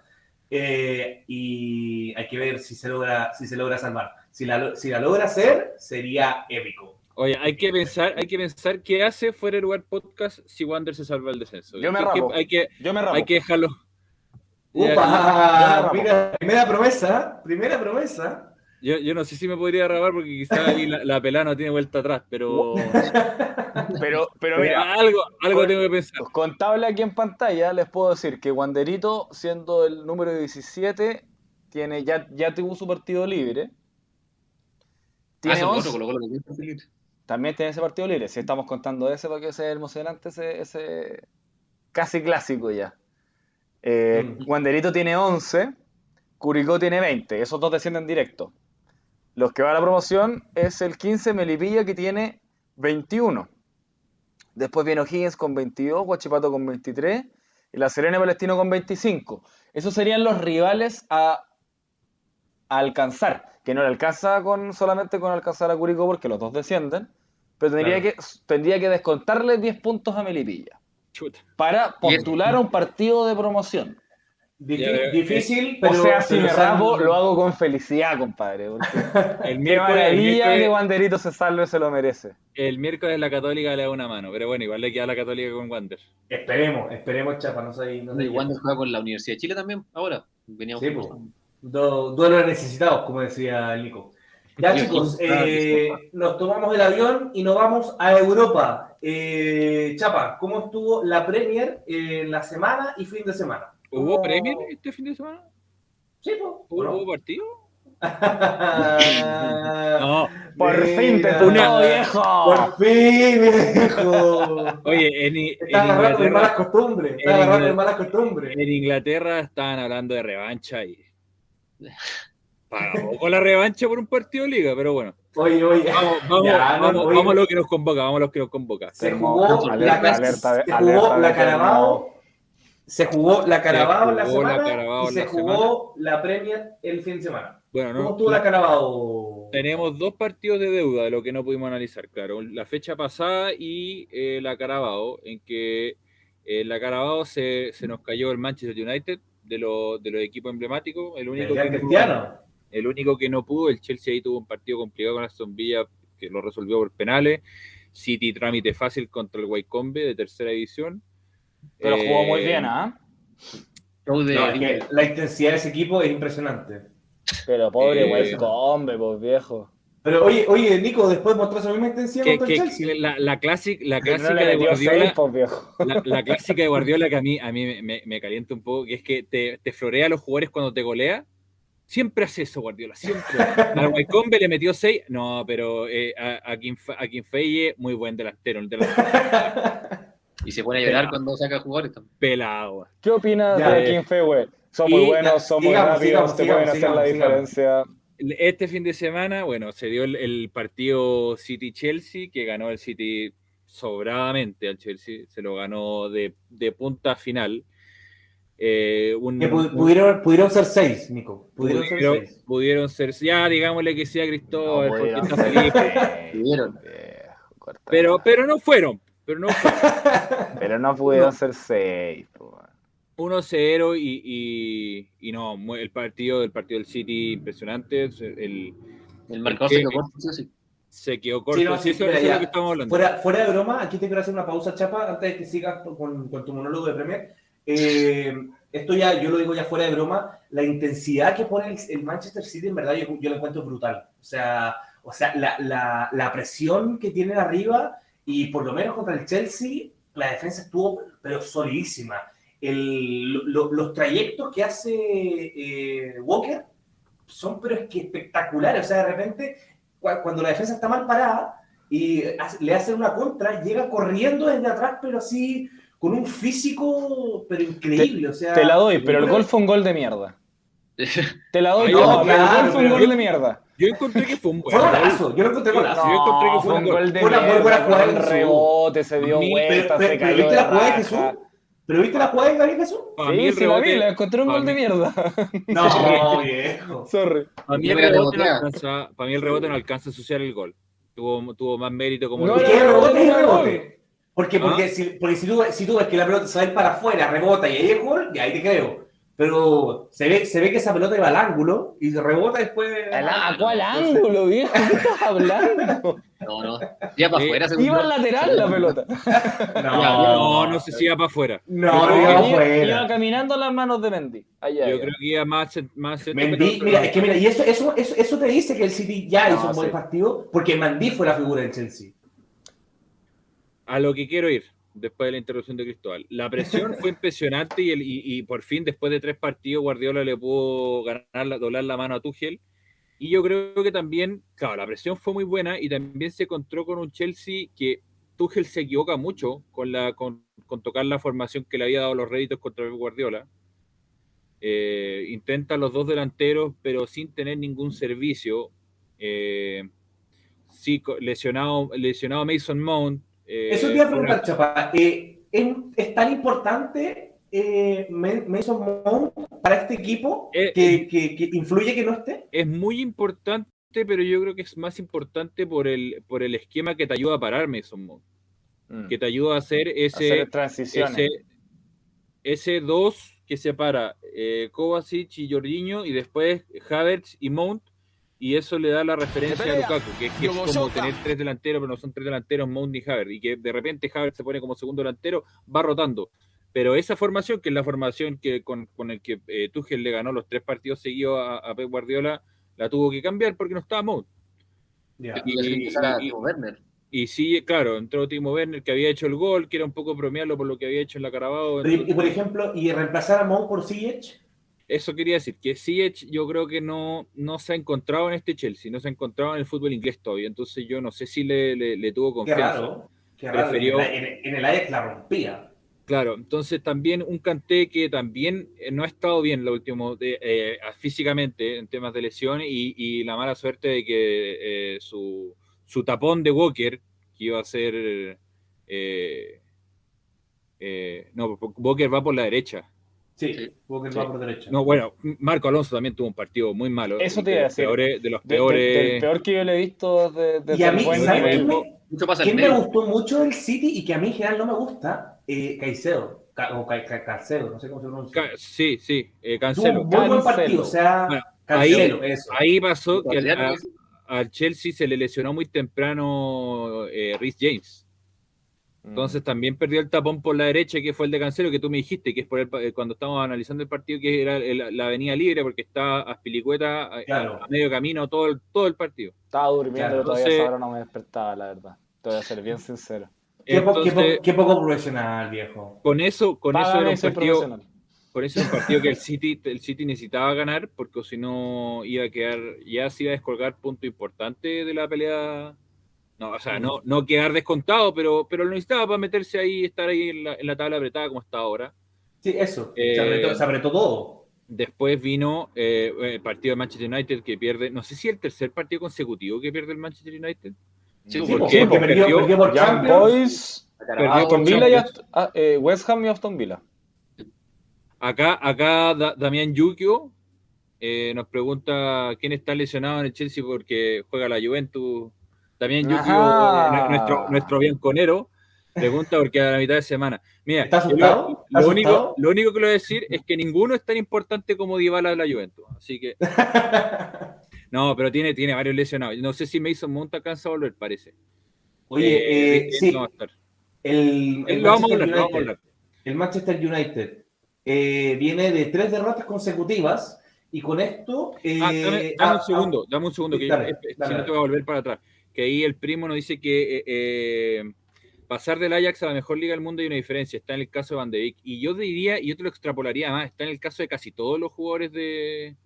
eh, y hay que ver si se logra si se logra salvar. Si la, si la logra hacer, sería épico. Oye, hay que pensar, hay que pensar qué hace fuera de lugar podcast si Wander se salva el descenso. Yo me rapo. hay que, Yo me rapo. hay que dejarlo. Ya, ¡Upa! Mira, primera promesa, primera promesa. Yo, yo no sé si me podría rapar porque quizás (laughs) ahí la, la pelada no tiene vuelta atrás, pero, Pero, (laughs) pero pero mira, algo, algo tengo que pensar. con tabla aquí en pantalla les puedo decir que Wanderito, siendo el número 17, tiene, ya, ya tuvo su partido libre. Ah, Tiene eso es lo 11. otro, Colo Colo que tiene que seguir. También tiene ese partido libre. Si estamos contando ese, porque sea emocionante ese, ese casi clásico ya. Eh, Mm. Wanderito tiene 11, Curicó tiene 20. Esos dos descienden directo. Los que va a la promoción es el 15 Melipilla que tiene 21. Después viene O'Higgins con 22, Guachipato con 23 y La Serena y Palestino con 25. Esos serían los rivales a, a alcanzar, que no le alcanza con, solamente con alcanzar a Curicó porque los dos descienden, pero tendría, Claro. que, tendría que descontarle 10 puntos a Melipilla Chuta. para postular a un partido de promoción. Difí- Ya, pero- difícil, pero. o sea, si me rapo, lo hago con felicidad, compadre. (laughs) El Qué miércoles, el maravilla que Wanderito se salve, se lo merece. el miércoles la Católica le da una mano, pero bueno, igual le queda la Católica con Wander. Esperemos, esperemos, Chapa, no sé. No sé Y Wander juega con la Universidad de Chile también ahora. Veníamos Sí, conversando. Du- duelo necesitados, como decía el Nico. Ya, chicos, eh, nos tomamos el avión y nos vamos a Europa. Eh, Chapa, ¿cómo estuvo la Premier en la semana y fin de semana? ¿Hubo ¿Cómo- Premier este fin de semana? Sí, pues. ¿Hubo, ¿o hubo partido? (laughs) no? Por fin te viejo. Por fin, viejo. Oye, en, en Estás agarrando de malas Inglaterra, costumbres. Agarrando de malas costumbres. en Inglaterra estaban hablando de revancha y. (laughs) Pagó con la revancha por un partido de liga, pero bueno. Oye, oye. Vamos, (laughs) vamos, Ya, no, vamos, oye. vamos a lo que nos convoca, vamos a lo que nos convoca. Se jugó Alerta, la, alerta, se alerta jugó de la que Carabao. Se jugó la Carabao la jugó la semana Carabao y en se jugó la Premier el fin de semana. Bueno, ¿Cómo no, estuvo la Carabao? tenemos dos partidos de deuda de lo que no pudimos analizar, claro. La fecha pasada y eh, la Carabao, en que eh, la Carabao se, se nos cayó el Manchester United de, lo- de los equipos emblemáticos. El único, que no, Cristiano. el único que no pudo, el Chelsea ahí tuvo un partido complicado con Aston Villa que lo resolvió por penales. City trámite fácil contra el Wycombe de tercera división. Pero jugó muy Eh, bien, ¿ah? No, es que la intensidad de ese equipo es impresionante. Pero pobre eh, Wycombe, pues viejo. Pero oye, oye, Nico, después mostró esa misma intensidad que- contra el que- Chelsea. la, la, clásic- la no clásica de Guardiola, seis, pues viejo. la, la (laughs) clásica de Guardiola que a mí, a mí me, me- me calienta un poco, que es que te, te florea a los jugadores cuando te golea. Siempre hace eso, Guardiola, siempre. (laughs) Al Wycombe le metió 6, no, pero eh, a, a, Quinfeye, muy buen delantero, un delantero (laughs) Y se pone a llorar cuando saca jugadores también. pelado. ¿Qué opinas Ya, de eh. Kim Feywe? Son muy buenos, son muy rápidos, sigamos, te sigamos, pueden hacer la diferencia. Este fin de semana, bueno, se dio el, el partido City-Chelsea, que ganó el City sobradamente al Chelsea, se lo ganó de, de punta a final. Eh, un- pudieron, pudieron ser seis, Nico. Pudieron ser pudieron, seis. pudieron ser, ya digámosle que sea Cristóbal, No, porque está ser feliz, Pudieron. pero, pero no fueron, pero no. (laughs) Pero no pudieron ser seis. pues. 1-0 y, y, y no, el partido, el partido del City impresionante, el, El marcador se quedó corto, sí se quedó corto, Sí, no, sí, eso, mira, eso es lo que estamos hablando. Fuera, fuera de broma, aquí te quiero hacer una pausa, Chapa, antes de que sigas con, con tu monólogo de Premier. Eh, esto ya, yo lo digo ya fuera de broma, la intensidad que pone el, el Manchester City, en verdad, yo, yo la encuentro brutal. O sea, o sea la, la, la presión que tienen arriba y por lo menos contra el Chelsea, la defensa estuvo, pero solidísima. El, lo- los trayectos que hace eh, Walker son, pero es que espectaculares. O sea, de repente, cua- cuando la defensa está mal parada y hace- le hacen una contra, llega corriendo desde atrás, pero así, con un físico, pero increíble. o sea, Te la doy, pero el gol fue un gol de mierda. (laughs) Te la doy, Ay, no, no, pero el gol fue un gol de mierda. Yo encontré que fue un buen Fue gol. golazo, yo lo encontré golazo. yo encontré que No, fue un gol. Fue una muy mierda, buena fue jugada un de Jesús. rebote, se dio vuelta, Pero, se cayó ¿viste la jugada de. Jesús? ¿Pero viste la jugada de Gabriel Jesús? Sí, el sí la vi, rebote, la encontré un gol de mierda. No, (laughs) viejo. Sorry. para mí el rebote no alcanza, para mí el rebote no alcanza a asociar el gol. Tuvo, tuvo más mérito como No, ¿Por el no, no, rebote es no, el no. rebote? Porque, ¿Ah? porque, si, porque si, tú, si tú ves que la pelota sale para afuera, rebota y ahí es gol, y ahí te creo. Pero se ve, se ve que esa pelota iba al ángulo y rebota después. ¿A cuál ángulo, viejo? ¿Qué estás (laughs) hablando? No, no. Ya para Eh, afuera, según Iba al lateral la pelota. (laughs) No, no sé si iba para afuera. No, no iba creo Iba, iba afuera. caminando a las manos de Mendy. Allá, Yo allá. creo que iba más, más Mendy, mira, es que mira, y eso, eso, eso, eso te dice que el City ya No, hizo un buen sí. partido, porque Mendy fue la figura del Chelsea. a lo que quiero ir después de la interrupción de Cristóbal. La presión fue (laughs) impresionante y, el- y- y por fin, después de tres partidos, Guardiola le pudo ganar, la- doblar la mano a Tuchel. Y yo creo que también, claro, la presión fue muy buena y también se encontró con un Chelsea que Tuchel se equivoca mucho con, la, con, con tocar la formación que le había dado los réditos contra Guardiola. Eh, intenta los dos delanteros, pero sin tener ningún servicio. Eh, sí, lesionado, lesionado Mason Mount. Eh, Eso te iba a una- preguntar, Chapa. eh, ¿es, es tan importante eh, Mason Mount para este equipo Eh, que, que- que influye que no esté? Es muy importante, pero yo creo que es más importante por el, por el esquema que te ayuda a parar Mason Mount, Mm. que te ayuda a hacer ese, Hacer transiciones. ese, ese 2 que separa eh, Kovacic y Jorginho y después Havertz y Mount y eso le da la referencia a Lukaku, que, que es como tener tres delanteros, pero no son tres delanteros Mount ni Havertz y que de repente Havertz se pone como segundo delantero, va rotando. Pero esa formación, que es la formación que con, con el que eh, Tuchel le ganó los tres partidos seguidos a, a Pep Guardiola, la tuvo que cambiar porque no estaba Mount. Y- y- Timo Werner. Y sí, claro, entró Timo Werner, que había hecho el gol, que era un poco bromearlo por lo que había hecho en la Carabao. Y, y, por ejemplo, y reemplazar a Mount por Ziyech, Eso quería decir, que Ziyech yo creo que no, no se ha encontrado en este Chelsea, no se ha encontrado en el fútbol inglés todavía, entonces yo no sé si le, le- le tuvo confianza. Prefirió- En, en el Ajax la rompía. Claro, entonces también un Kanté que también eh, no ha estado bien lo último de- eh, físicamente en temas de lesiones y, y la mala suerte de que eh, su, su tapón de Walker, que iba a ser... eh, no, Walker va por la derecha. Sí, Sí. Walker Sí. va por derecha. No, bueno, Marco Alonso también tuvo un partido muy malo. Eso te de iba a los decir. peores- de los De- de- peores. del peor que yo le he visto desde, desde y a el mí, buen ¿sabes quién me, Mucho pasa quién en me medio. gustó mucho del City y que a mí en general no me gusta? Eh, Caicedo. Ca- o Ca- Ca- Caicedo, no sé cómo se pronuncia. Ca- Sí, sí, eh, Tuvo Cancelo. un muy buen Cancelo. partido, o sea, Bueno, Cancelo, eso. Ahí pasó que al Chelsea se le lesionó muy temprano eh, Rhys James. Mm. Entonces también perdió el tapón por la derecha, que fue el de Cancelo, que tú me dijiste, que es por el, pa- eh, cuando estábamos analizando el partido, que era el- la avenida libre, porque está Aspilicueta a, Claro. a medio camino todo el, todo el partido. Estaba durmiendo, Claro, pero todavía entonces- a esa hora no me despertaba, la verdad. Te voy a ser bien sincero. Qué, po- qué po- Entonces, qué poco profesional, viejo. con eso, con eso era un partido. Por eso es un partido que el City, el City necesitaba ganar, porque si no iba a quedar, ya se iba a descolgar punto importante de la pelea. No, o sea, no, no quedar descontado, pero, pero lo necesitaba para meterse ahí, estar ahí en la, en la tabla apretada como está ahora. Sí, eso. Eh, se, apretó, se apretó todo. Después vino eh, el partido de Manchester United que pierde, no sé si el tercer partido consecutivo que pierde el Manchester United. Sí, Sí, porque porque, Porque perdió, perdió perdió por Champions. Boys, Perdió Aston Villa y ah, eh, West Ham y Aston Villa. Acá, acá Da- Damián Yukio eh, nos pregunta quién está lesionado en el Chelsea porque juega la Juventus. Damián Yukio, eh, nuestro, nuestro bienconero, pregunta porque a la mitad de semana. Mira, ¿Está yo asustado? Lo, ¿Está lo único, lo único que le voy a decir es que ninguno es tan importante como Dybala de la Juventus. Así que, (laughs) no, pero tiene, tiene varios lesionados. No sé si Mason Mount alcanza a volver, parece. Oye, Eh, eh, sí, no el, Eh, el a Manchester hablar, United, el Manchester United eh, viene de tres derrotas consecutivas y con esto... eh, Ah, dame, dame ah, un segundo, dame un segundo, que dale, yo- eh, dale, si no dale. te voy a volver para atrás. Que ahí el primo nos dice que eh, eh, pasar del Ajax a la mejor liga del mundo hay una diferencia. Está en el caso de Van de Beek. Y yo diría, y yo te lo extrapolaría más, está en el caso de casi todos los jugadores de,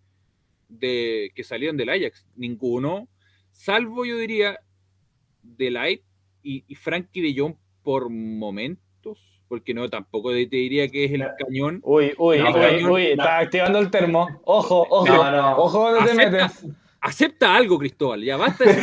de que salieron del Ajax. Ninguno, salvo yo diría, de Light y, y Frankie de Jong por momentos, porque no, tampoco te diría que es el cañón. Uy, uy, No, uy, uy, está activando el termo. Ojo, ojo, No, no. ojo donde te metes. Acepta algo, Cristóbal. Ya basta de.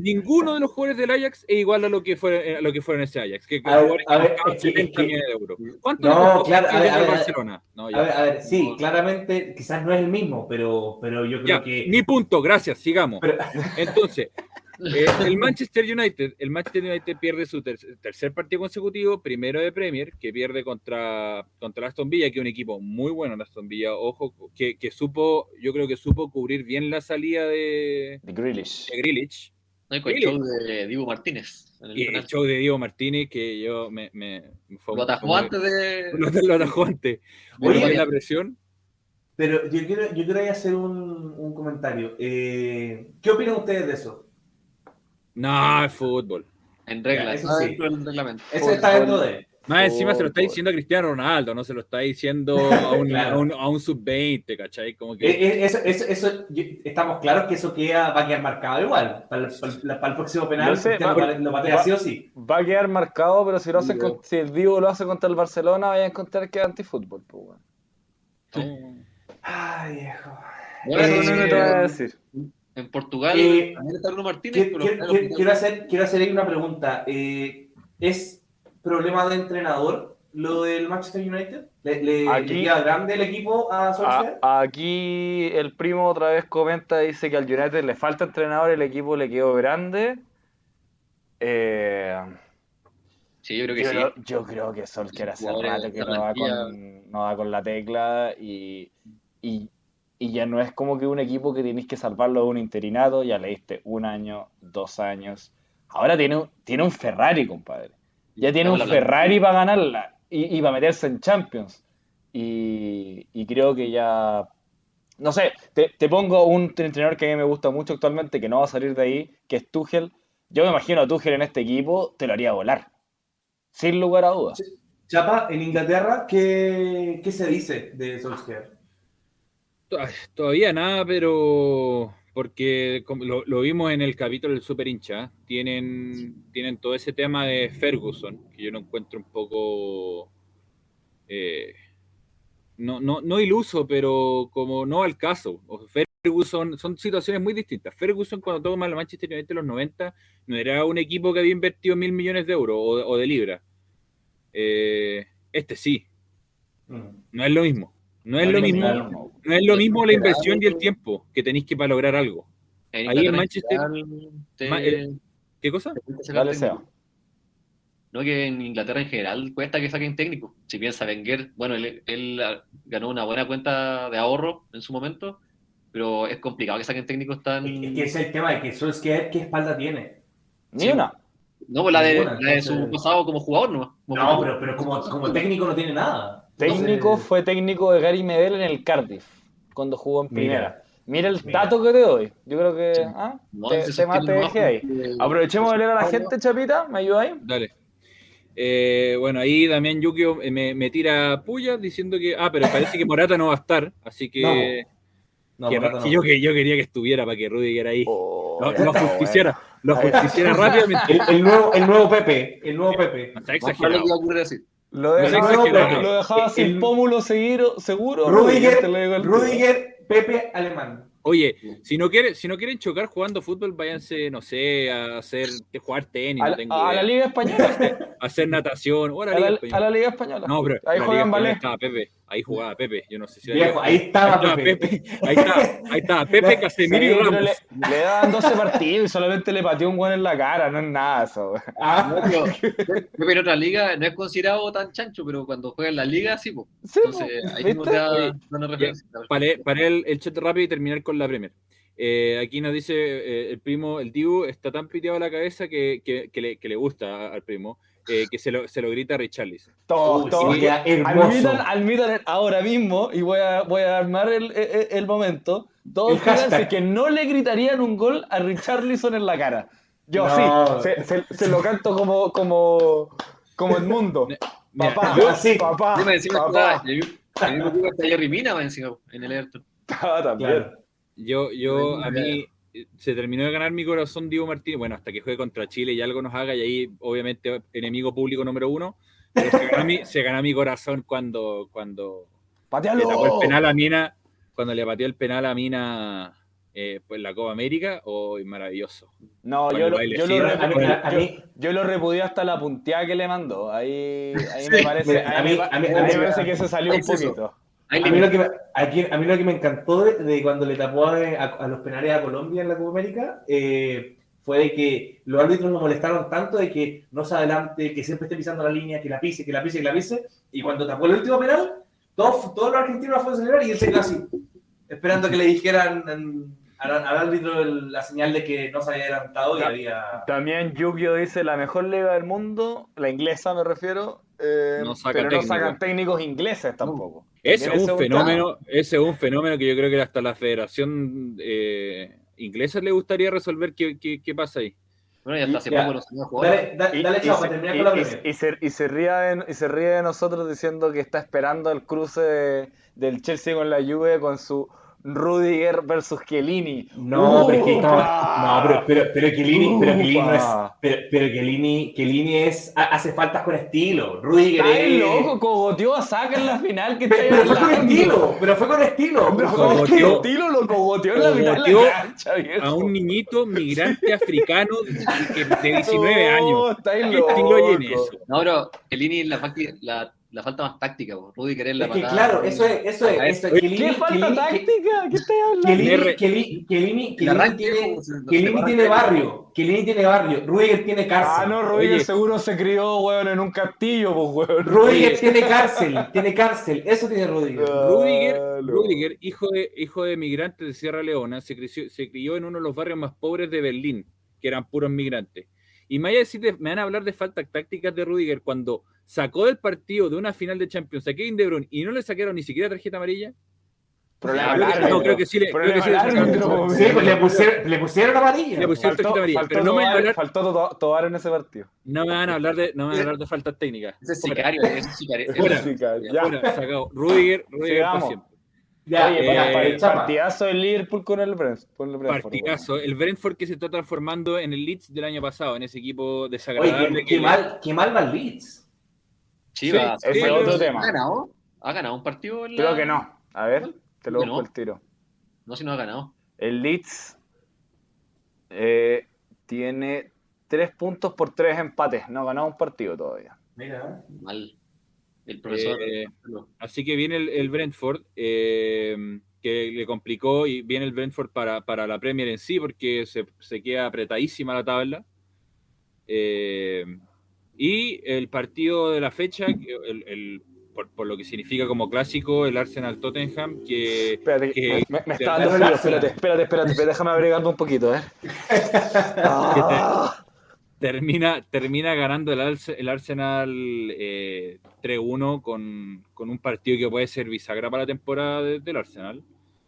Ninguno de los jugadores del Ajax es igual a lo que fueron, a lo que fueron ese Ajax. Que, A ver, a ver, es que- 70 es que- millones de euros. ¿Cuánto No, claro, a ver, a ver, Barcelona? No, ya. A ver, a ver, sí, claramente quizás no es el mismo, pero, pero yo creo Ya, que... mi punto, gracias, sigamos. pero- Entonces, eh, el Manchester United, el Manchester United pierde su ter- tercer partido consecutivo, primero de Premier, que pierde contra, contra Aston Villa, que es un equipo muy bueno el Aston Villa, ojo, que, que supo, yo creo que supo cubrir bien la salida de, Grealish. de Grealish. No, con el show de Dibu Martínez. en el Y el penal. show de Diego Martínez, que yo me, me, me fue Lo atajó antes de. Lo, lo atajó antes. Oye, la presión. Pero yo quiero, yo quiero hacer un, un comentario. Eh, ¿Qué opinan ustedes de eso? No, es fútbol. En regla, eso está sí. reglamento. Eso está dentro de... Más encima se lo está diciendo a Cristiano Ronaldo, no se lo está diciendo a un, Claro. a un, a un sub-20, ¿cachai? Como que... Eh, eh, Eso, eso, estamos claros que eso queda, va a quedar marcado igual. Para el, para el- para el próximo penal, sé, va- lo, va- sí o sí. Va a quedar marcado, pero si lo hacen Digo. con- si el Divo lo hace contra el Barcelona, vaya a encontrar que es antifútbol, pues, weón. no. Ay, viejo. Bueno, Eh, Eso no te voy a decir. En Portugal Eh, también está Bruno Martínez. Quiero, pero quiero- claro, quiero- quiero hacer, quiero hacer ahí una pregunta. Eh, ¿Es problema de entrenador lo del Manchester United? ¿Le, le, Aquí- le queda grande el equipo a Solskjaer? A- aquí el primo otra vez comenta, dice que al United le falta entrenador, el equipo le quedó grande. Eh, Sí, yo creo que yo, sí. yo creo que Solskjaer hace rato que no da, plantilla. con, no da con la tecla y, y, y ya no es como que un equipo que tenéis que salvarlo de un interinato, ya le diste un año, dos años. Ahora tiene, un- tiene un Ferrari, compadre. Ya tiene un. Ferrari para ganarla y, y para meterse en Champions. Y, y creo que ya. No sé, te, te pongo un entrenador que a mí me gusta mucho actualmente, que no va a salir de ahí, que es Tuchel. Yo me imagino a Tuchel en este equipo, te lo haría volar. Sin lugar a dudas. Chapa, en Inglaterra, ¿qué, qué se dice de Solskjaer? Todavía nada, pero porque lo, lo vimos en el capítulo del Super Hincha, tienen, tienen todo ese tema de Ferguson, que yo lo encuentro un poco, eh, no, no, no iluso, pero como no al caso. Ferguson, son situaciones muy distintas. Ferguson cuando toma el Manchester United en los 90, no era un equipo que había invertido mil millones de euros o, de- o de libras. Eh, este sí, Mm. no es lo mismo. No es No lo mismo. No es lo mismo la inversión y el tiempo que tenéis que para lograr algo. Ahí en Manchester- general, te- Ma- eh, ¿Qué cosa? Dale. Seba. No, que en Inglaterra en general cuesta que saquen técnico. Si piensa Wenger, bueno, él, él, ah, ganó una buena cuenta de ahorro en su momento, pero es complicado que saquen técnicos tan... Es que ese es el tema de que Solskjaer, ¿qué espalda tiene? Ni Sí. una. No, pues la de, la de su pasado como jugador, ¿no? Como No, pero, pero como, como técnico no tiene nada. Técnico Entonces, fue técnico de Gary Medel en el Cardiff, cuando jugó en primera. Mira el Mira. dato que te doy. Yo creo que. Sí. ah, No, te, se te dejé ahí. porque- Aprovechemos de leer a la gente, Chapita. ¿Me ayudáis? Dale. Eh, bueno, ahí Damián Yukio eh, me, me tira puya diciendo que. Ah, pero parece que Morata no va a estar. Así que. No, que- no. yo, que yo quería que estuviera para que Rudiger ahí Oh, lo, lo bueno. Lo Ahí- justiciara rápidamente. El, el nuevo, el nuevo Pepe, el nuevo Pepe. Está exagerado. Lo No dejaba, exagerado. lo dejaba El- sin pómulo seguro, seguro. Rudiger, te lo digo al tiro. Rudiger, Pepe, alemán. Oye, si no, quieren, si no quieren chocar jugando fútbol, váyanse, no sé, a hacer jugar tenis, A, no tengo a la. Liga Española. (laughs) A hacer natación. o a la a, Liga la, Española. a la Liga Española. No, pero Ahí juegan ballet. Pepe. Ahí jugaba Pepe. Yo no sé si Viejo, ahí estaba estaba Pepe. Pepe. Ahí estaba, ahí estaba (laughs) Pepe, Casemiro y Sí, pero Ramos. le, le daban 12 partidos y solamente le pateó un guan en la cara, no es nada eso. Ah, (laughs) No, pero Pepe en otra liga no es considerado tan chancho, pero cuando juega en la liga, sí, pues. Sí, Entonces, po, ahí mismo te da una referencia. Para, para el, el chat rápido y terminar con la Premier. Eh, aquí nos dice eh, el primo, el Dibu está tan piteado a la cabeza que, que, que le, que le gusta al primo, eh, que se lo, se lo grita a Richarlison. Hermoso. Admitan, admitan ahora mismo, y voy a, voy a armar el, el, el momento, todos El fíjense que no le gritarían un gol a Richarlison en la cara. Yo No. sí, se, se- se lo canto como, como, como Edmundo. Mira, Papá, yo sí. papá, Yo me encima papá. está, el el mismo equipo está Jerry Mina encima, en el Everton. Ah, también. claro. Yo, yo, a mí eh, se terminó de ganar mi corazón Diego Martínez, bueno, hasta que juegue contra Chile y algo nos haga, y ahí obviamente enemigo público número uno, pero se ganó mi, se ganó mi corazón cuando, cuando le el penal a Mina, cuando le pateó el penal a Mina eh, pues, en la Copa América, oh, maravilloso. No, yo lo, yo, lo fino. repu- A mí- a yo- mí- yo lo repudié hasta la punteada que le mandó. Ahí, ahí me parece, mira, a mí- a mí- ahí a mí- me parece que se salió un eso. A mí, lo que, me- aquí- a mí lo que me encantó de, de cuando le tapó a, a- a los penales a Colombia en la Copa América eh, fue de que los árbitros lo molestaron tanto de que no se adelante, que siempre esté pisando la línea, que la pise, que la pise, que la pise. Y cuando tapó el último penal, todos, todos los argentinos la fueron a celebrar y él se quedó así, esperando que le dijeran al, al árbitro el- la señal de que no se había adelantado y había. También Yu-Gi-Oh dice la mejor liga del mundo, la inglesa me refiero, eh, No saca pero no sacan técnicos ingleses tampoco. Ese es un fenómeno, ese es un fenómeno que yo creo que hasta la Federación eh, Inglesa le gustaría resolver qué, qué, qué pasa ahí. Bueno, y hasta hace poco jugar. Dale, dale y chao, para terminar con la y- se, y se ríe de, y se ríe de nosotros diciendo que está esperando el cruce de- del Chelsea con la Juve con su Rudiger versus Chiellini. No, pero es que Upa. estaba- No, pero, pero, pero Chiellini, pero Chiellini no es. Upa. Pero, pero Chiellini, Chiellini es. ha- Hace faltas con estilo. Rudiger Está es. loco, cogoteó a Saka en la final que Pero, está pero fue con estilo. Pero fue con estilo. Pero fue con estilo. estilo lo cogoteó en la mitad de Cogoteó la cancha, viejo. A un niñito migrante africano de, de 19 años. No, estáis ¿Qué estilo loco. eso? No, pero Elini, la, la la falta más táctica, po. Rudiger es la Es que patada. claro, eso es, eso es, eso es. Oye, Chiellini- ¿Qué falta táctica? ¿Qué estás hablando? Chiellini- tiene, tiene barrio, Chiellini tiene barrio, Rudiger tiene Ah, cárcel. no, Rudiger Oye. seguro se crió, weón, en un castillo, pues, weón. Rudiger tiene cárcel, tiene cárcel, eso tiene Rudiger. Ah, Rudiger, no. Rudiger, hijo de, hijo de migrantes de Sierra Leona, se, creció- se crió en uno de los barrios más pobres de Berlín, que eran puros migrantes. Y me, vaya a decir de- me van a hablar de faltas tácticas de Rudiger cuando sacó del partido de una final de Champions a Kevin De Bruyne y no le sacaron ni siquiera tarjeta amarilla. Problema Creo que- no, creo que sí le- creo que sí le Problema al sacaron. árbitro, Sí, weón. pues le pusieron, le pusieron amarilla. Le pusieron Faltó, tarjeta amarilla, faltó pero no me, van a Tobar- hablar, faltó Tobar en ese partido. no me van a hablar de, no me van a hablar de faltas técnicas. Ese es Fuera, sicario, ese es sicario. Fuera. fuera, sacado. Rudiger, Rudiger para siempre. Ya, Oye, eh, para el chapa. partidazo del Liverpool con el Brentford. El Brentford, Partidazo. El Brentford que se está transformando en el Leeds del año pasado, en ese equipo Oye, desagradable. qué, que qué mal, qué mal va el Leeds. Chivas. Sí, ese es otro ¿Ha tema. ganado? ¿Ha ganado un partido? en la- Creo que no. A ver, te lo busco no. el tiro. No, si no ha ganado. El Leeds eh, tiene tres puntos por tres empates. No ha ganado un partido todavía. Mira, Mal. El profesor. Eh, Así que viene el, el Brentford, eh, que le complicó, y viene el Brentford para, para la Premier en sí, porque se, se queda apretadísima la tabla. Eh, y el partido de la fecha, el- el- por, por lo que significa como clásico, el Arsenal-Tottenham, que Espérate, Que- me, me- me que- está dando frío. Espérate, espérate, espérate, espérate, déjame agregarme un poquito, ¿eh? Ah. termina, termina ganando el, el Arsenal eh, 3-1 con, con un partido que puede ser bisagra para la temporada de- del Arsenal.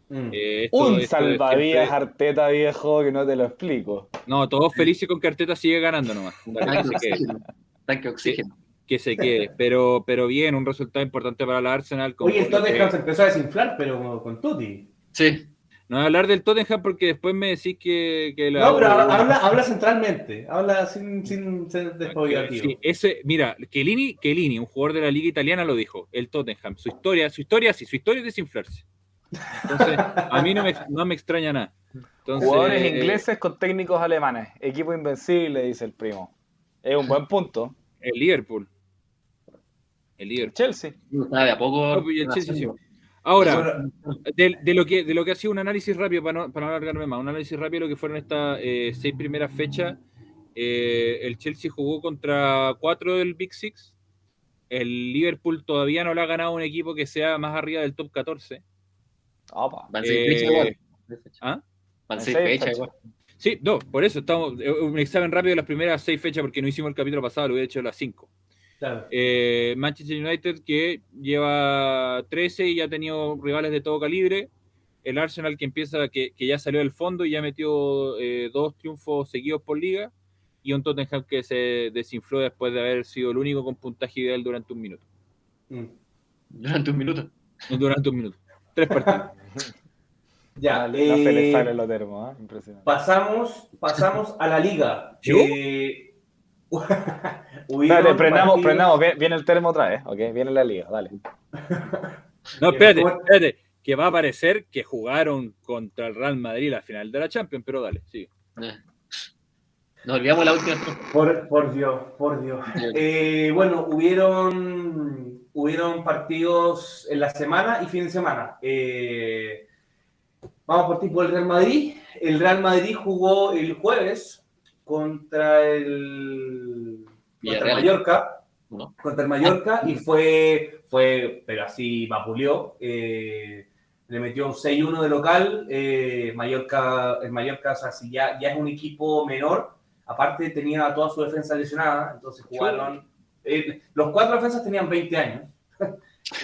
Mm. Eh, esto- Un esto salvavidas siempre- Arteta viejo que no te lo explico. No, todos felices con que Arteta sigue ganando nomás. Tanque que, se quede, oxígeno. Tanque que se quede. (laughs) Pero, pero bien, un resultado importante para el Arsenal. con- Oye, el con- Tottenham se empezó a desinflar, pero con, Tutti. Sí. No voy a hablar del Tottenham porque después me decís que, que la- No, pero habla, habla centralmente, habla sin, sin ser despoblativo. Sí, ese, mira, Chiellini, Chiellini, un jugador de la liga italiana, lo dijo. El Tottenham, su historia, su historia sí, su historia es desinflarse. Entonces, a mí no me, no me extraña nada. Entonces, Jugadores eh, ingleses con técnicos alemanes. Equipo invencible, dice el primo. Es un buen punto. El Liverpool. El Liverpool. Chelsea. Está de a poco. No, pues, y el Chelsea sí. haciendo. Ahora, de, de lo que, de lo que ha sido un análisis rápido, para no, para no alargarme más, un análisis rápido de lo que fueron estas eh, seis primeras fechas. eh, el Chelsea jugó contra cuatro del Big Six. El Liverpool todavía no le ha ganado un equipo que sea más arriba del top 14. Opa. Van seis Eh, fechas igual. ¿ah? Van seis seis fechas fechas. igual. Sí, no, por eso estamos. eh, Un examen rápido de las primeras seis fechas, porque no hicimos el capítulo pasado, lo hubiera hecho las cinco. claro. Eh, Manchester United que lleva 13 y ya ha tenido rivales de todo calibre. El Arsenal que empieza, que, que ya salió del fondo y ya metió eh, dos triunfos seguidos por liga. Y un Tottenham que se desinfló después de haber sido el único con puntaje ideal durante un minuto. Mm. Durante un minuto. Durante un minuto. Tres partidos. (laughs) Ya, no se le eh, salen los termos, ¿eh? Impresionante. pasamos, pasamos a la liga. (laughs) Eh, (laughs) prendamos, partidos- prendamos. Viene, viene el termo otra vez, ¿ok? Viene la liga, dale. No, espérate, ¿Cómo- espérate. Que va a parecer que jugaron contra el Real Madrid la final de la Champions, pero dale, sigue. Eh. Nos olvidamos la última. Por, por Dios, por Dios. Eh, bueno, hubieron, hubieron partidos en la semana y fin de semana. Eh, vamos por tipo el Real Madrid. El Real Madrid jugó el jueves contra el contra el. Mallorca. ¿no? Contra el Mallorca y fue, fue pero así vapuleó. eh, le metió un 6-1 de local. eh, Mallorca, el Mallorca, o sea, si ya, ya es un equipo menor, aparte tenía toda su defensa lesionada, entonces jugaron. eh, los cuatro defensas tenían 20 años.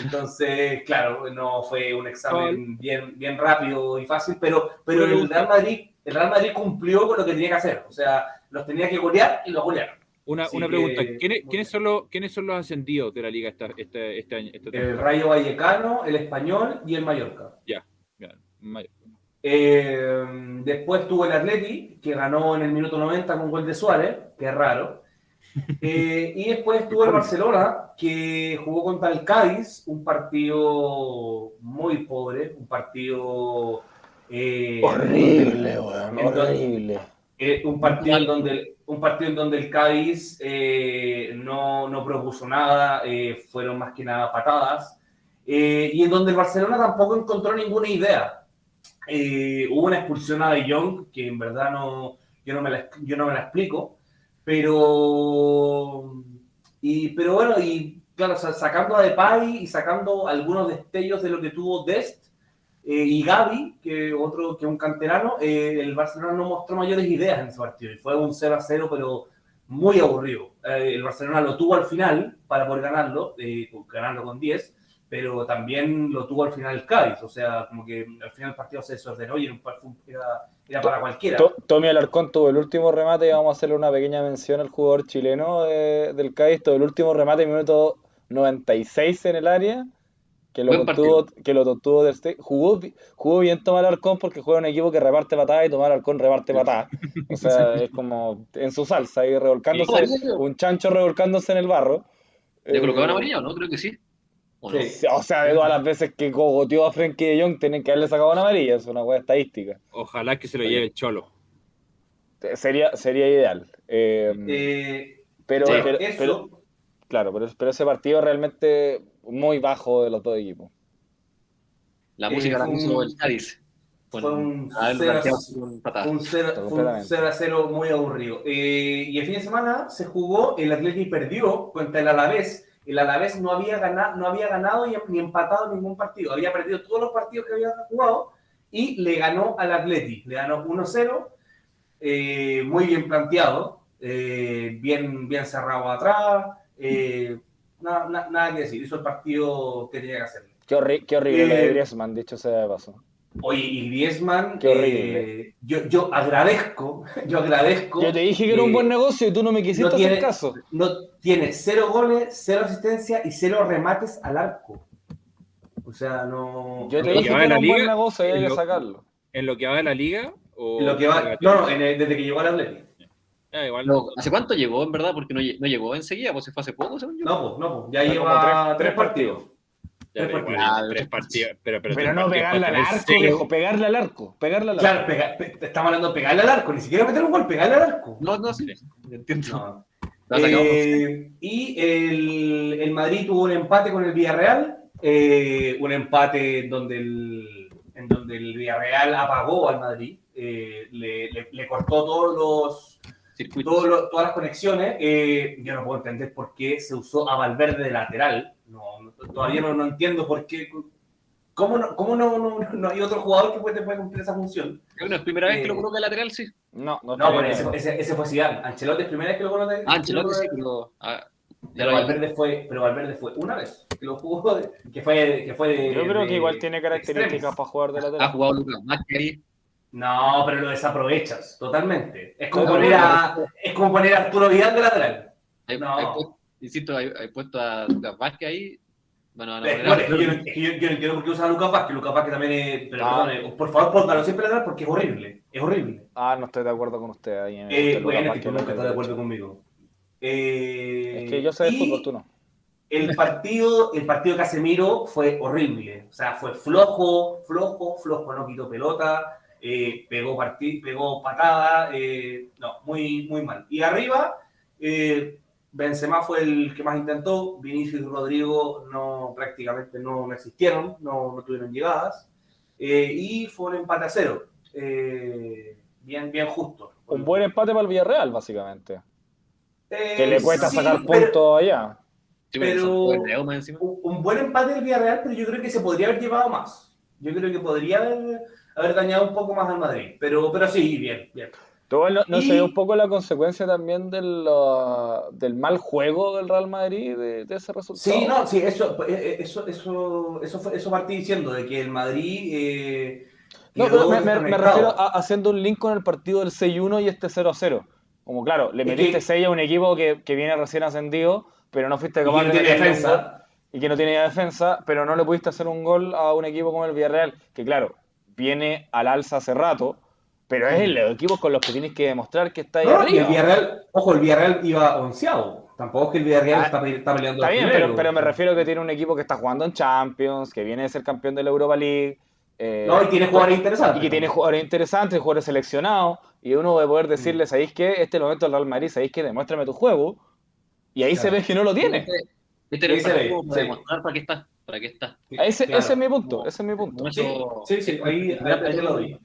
Entonces, claro, no fue un examen bien, bien rápido y fácil, pero, pero el Real Madrid, el Real Madrid cumplió con lo que tenía que hacer. O sea, los tenía que golear y los golearon. Una, Así una que, pregunta. ¿Quiénes, muy ¿quiénes, son los, ¿Quiénes son los ascendidos de la liga esta, este, este año? esta El? Rayo Vallecano, el Español y el Mallorca. Ya, May- Eh, después tuvo el Atleti, que ganó en el minuto 90 con gol de Suárez, que es raro. Eh, y después tuvo el Barcelona, que jugó contra el Cádiz, un partido muy pobre, un partido... eh, Horrible, weón, horrible. Eh, un, partido en donde, un partido en donde el Cádiz eh, no, no, propuso nada, eh, fueron más que nada patadas, y en donde el Barcelona tampoco encontró ninguna idea. hubo una expulsión a De Jong, que en verdad no, yo, no me la, yo no me la explico, pero, y, pero bueno, y claro, sacando a Depay y sacando algunos destellos de lo que tuvo Dest, eh, y Gaby, que otro que un canterano, eh, el Barcelona no mostró mayores ideas en ese partido. Y fue un 0 a 0, pero muy aburrido. Eh, el Barcelona lo tuvo al final para poder ganarlo, ganando con 10, pero también lo tuvo al final el Cádiz. O sea, como que al final el partido se desordenó y era, era para cualquiera. Tommy Alarcón tuvo el último remate y vamos a hacerle una pequeña mención al jugador chileno del Cádiz. Todo el último remate, minuto 96 en el área que lo, contuvo, que lo del Jugó, jugó bien Tomar Arcón porque juega un equipo que reparte patadas y Tomar Arcón reparte patadas. O sea, es como en su salsa, ahí revolcándose, un chancho revolcándose en el barro. ¿Le colocaban eh, amarilla o no? Creo que sí. ¿O, sea, de todas las veces que cogoteó a Frenkie de Jong, tienen que haberle sacado una amarilla, es una buena estadística. Ojalá que se lo lleve el cholo. Sería, sería ideal. Eh, eh, pero, pero, claro, pero, pero ese partido realmente muy bajo de los dos equipos. La música la puso el Cádiz. Fue un 0 a 0 muy aburrido. Eh, y el fin de semana se jugó, el Atlético perdió contra el Alavés. El Alavés no había ganado, no había ganado ni empatado ningún partido. Había perdido todos los partidos que había jugado y le ganó al Atlético. Le ganó 1-0, eh, muy bien planteado, eh, bien, bien cerrado atrás. Eh, nada, nada, que decir. Hizo el partido que tenía que hacer. Qué, horrible lo de eh, Griezmann, dicho sea de paso. Oye, y Griezmann, Qué. Eh, yo, yo agradezco, (laughs) yo agradezco. Yo te dije que era un buen negocio y tú no me quisiste hacer caso. No, tiene cero goles, cero asistencia y cero remates al arco. O sea, no. Yo te dije que, era un buen negocio y hay que sacarlo. ¿En lo que va de la liga? O lo que va, no, no, desde que llegó al Atlético. Ah, ¿Hace cuánto llegó, en verdad? Porque no, no llegó enseguida, pues se fue hace poco, según yo. No, pues, no, pues. Ya lleva tres, partidos. Tres partidos. tres partidos. Pero, pero, no pegarle al arco, viejo, pegarle al arco. Pegarle al arco. Claro, estamos hablando de pegarle al arco, ni siquiera meter un gol, pegarle al arco. No, no, sí, entiendo. Eh, y el, el, Madrid tuvo un empate con el Villarreal, eh, un empate en donde el, en donde el Villarreal apagó al Madrid, eh, le, le, le cortó todos los todas las conexiones. Eh, yo no puedo entender por qué se usó a Valverde de lateral. No, todavía no, no, entiendo por qué. ¿Cómo, no, cómo no, no, no, hay otro jugador que puede, puede cumplir esa función? ¿Es la primera vez que lo eh, coloca de lateral, sí? No, no, no ese, ese, ese, fue Zidane. Ancelotti es primera vez que lo coloca de lateral. Ancelotti sí, pero... Ah, pero Valverde, fue, pero Valverde fue una vez que lo jugó, que fue, que fue de, Yo creo que igual tiene características para jugar de lateral. Ha jugado Lucas Macri, no, pero lo desaprovechas totalmente. Es como, poner a, es como poner a Arturo Vidal de lateral. No. Insisto, hay, puesto a Lucas Vázquez ahí. Bueno, no, es, que yo, es, que yo, yo, no entiendo por qué usa a Lucas Vázquez. Lucas Vázquez también es. Pero, ah. perdón, por favor, póngalo siempre lateral porque es horrible. Es horrible. Ah, no estoy de acuerdo con usted ahí. En eh, bueno, es que nunca está de acuerdo conmigo. Eh, es que yo sé de fútbol, tú no. El partido, el partido de Casemiro fue horrible. O sea, fue flojo, flojo, flojo, no quitó pelota eh, pegó, pegó patada, eh, no, muy, muy mal. Y arriba, eh, Benzema fue el que más intentó, Vinicius y Rodrigo no, prácticamente no, existieron, no, no, tuvieron llegadas, y fue un empate a cero, bien, bien justo. Un buen empate para el Villarreal, básicamente. que le cuesta sacar puntos allá. pero un buen empate del Villarreal, pero yo creo que se podría haber llevado más. Yo creo que podría haber haber dañado un poco más al Madrid. Pero, pero sí, bien, bien. ¿Todo no, no se dio un poco la consecuencia también del, del mal juego del Real Madrid de, ese resultado? Sí, no, sí, eso, eh, eh, eso, eso, eso, eso partí diciendo, de que el Madrid... Eh, no, pero me, me, refiero a haciendo un link con el partido del 6-1 y este 0-0. Como claro, le metiste 6 a un equipo que, que, viene recién ascendido, pero no fuiste capaz de defensa. y que no tiene defensa, pero no le pudiste hacer un gol a un equipo como el Villarreal, que claro, viene al alza hace rato, pero es el equipo con los que tienes que demostrar que está ahí arriba. el Villarreal, ojo, el Villarreal iba onceado. Tampoco es que el Villarreal ah, está, peleando. Está bien, pero, pero, me refiero a que tiene un equipo que está jugando en Champions, que viene a ser campeón de la Europa League, Eh, No, y tiene jugadores interesantes. y que tiene jugadores interesantes, jugadores seleccionados, y uno va a poder decirle, ¿sabéis qué? Este es el momento del Real Madrid, ¿sabéis qué? Demuéstrame tu juego. Y ahí se ve que no lo tiene. Este, este se ve, para sí. demostrar para qué está. Para qué está. Ese, Claro. ese es mi punto, ese es mi punto. No, Sí, sí, sí, ahí, ahí- ahí te lo doy.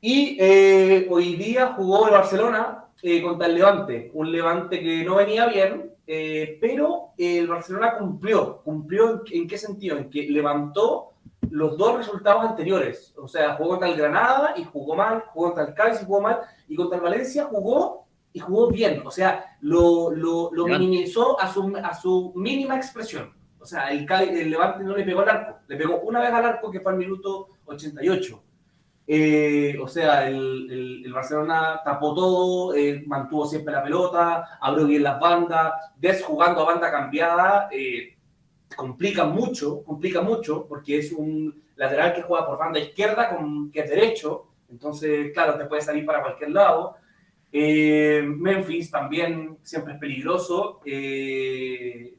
Y eh, hoy día jugó el Barcelona eh, contra el Levante, un Levante que no venía bien, eh, pero el Barcelona cumplió. ¿Cumplió en, en qué sentido? En que levantó los dos resultados anteriores. O sea, jugó contra el Granada y jugó mal, jugó contra el Cádiz y jugó mal, y contra el Valencia jugó y jugó bien. O sea, lo, lo, lo Bien. minimizó a su, a su mínima expresión. O sea, el, Cádiz- el Levante no le pegó al arco, le pegó una vez al arco que fue al minuto 88. Eh, o sea, el, el- el Barcelona tapó todo, eh, mantuvo siempre la pelota, abrió bien las bandas, Des jugando a banda cambiada, eh, complica mucho, complica mucho, porque es un lateral que juega por banda izquierda, con, que es derecho, entonces, claro, te puede salir para cualquier lado. Memphis también siempre es peligroso.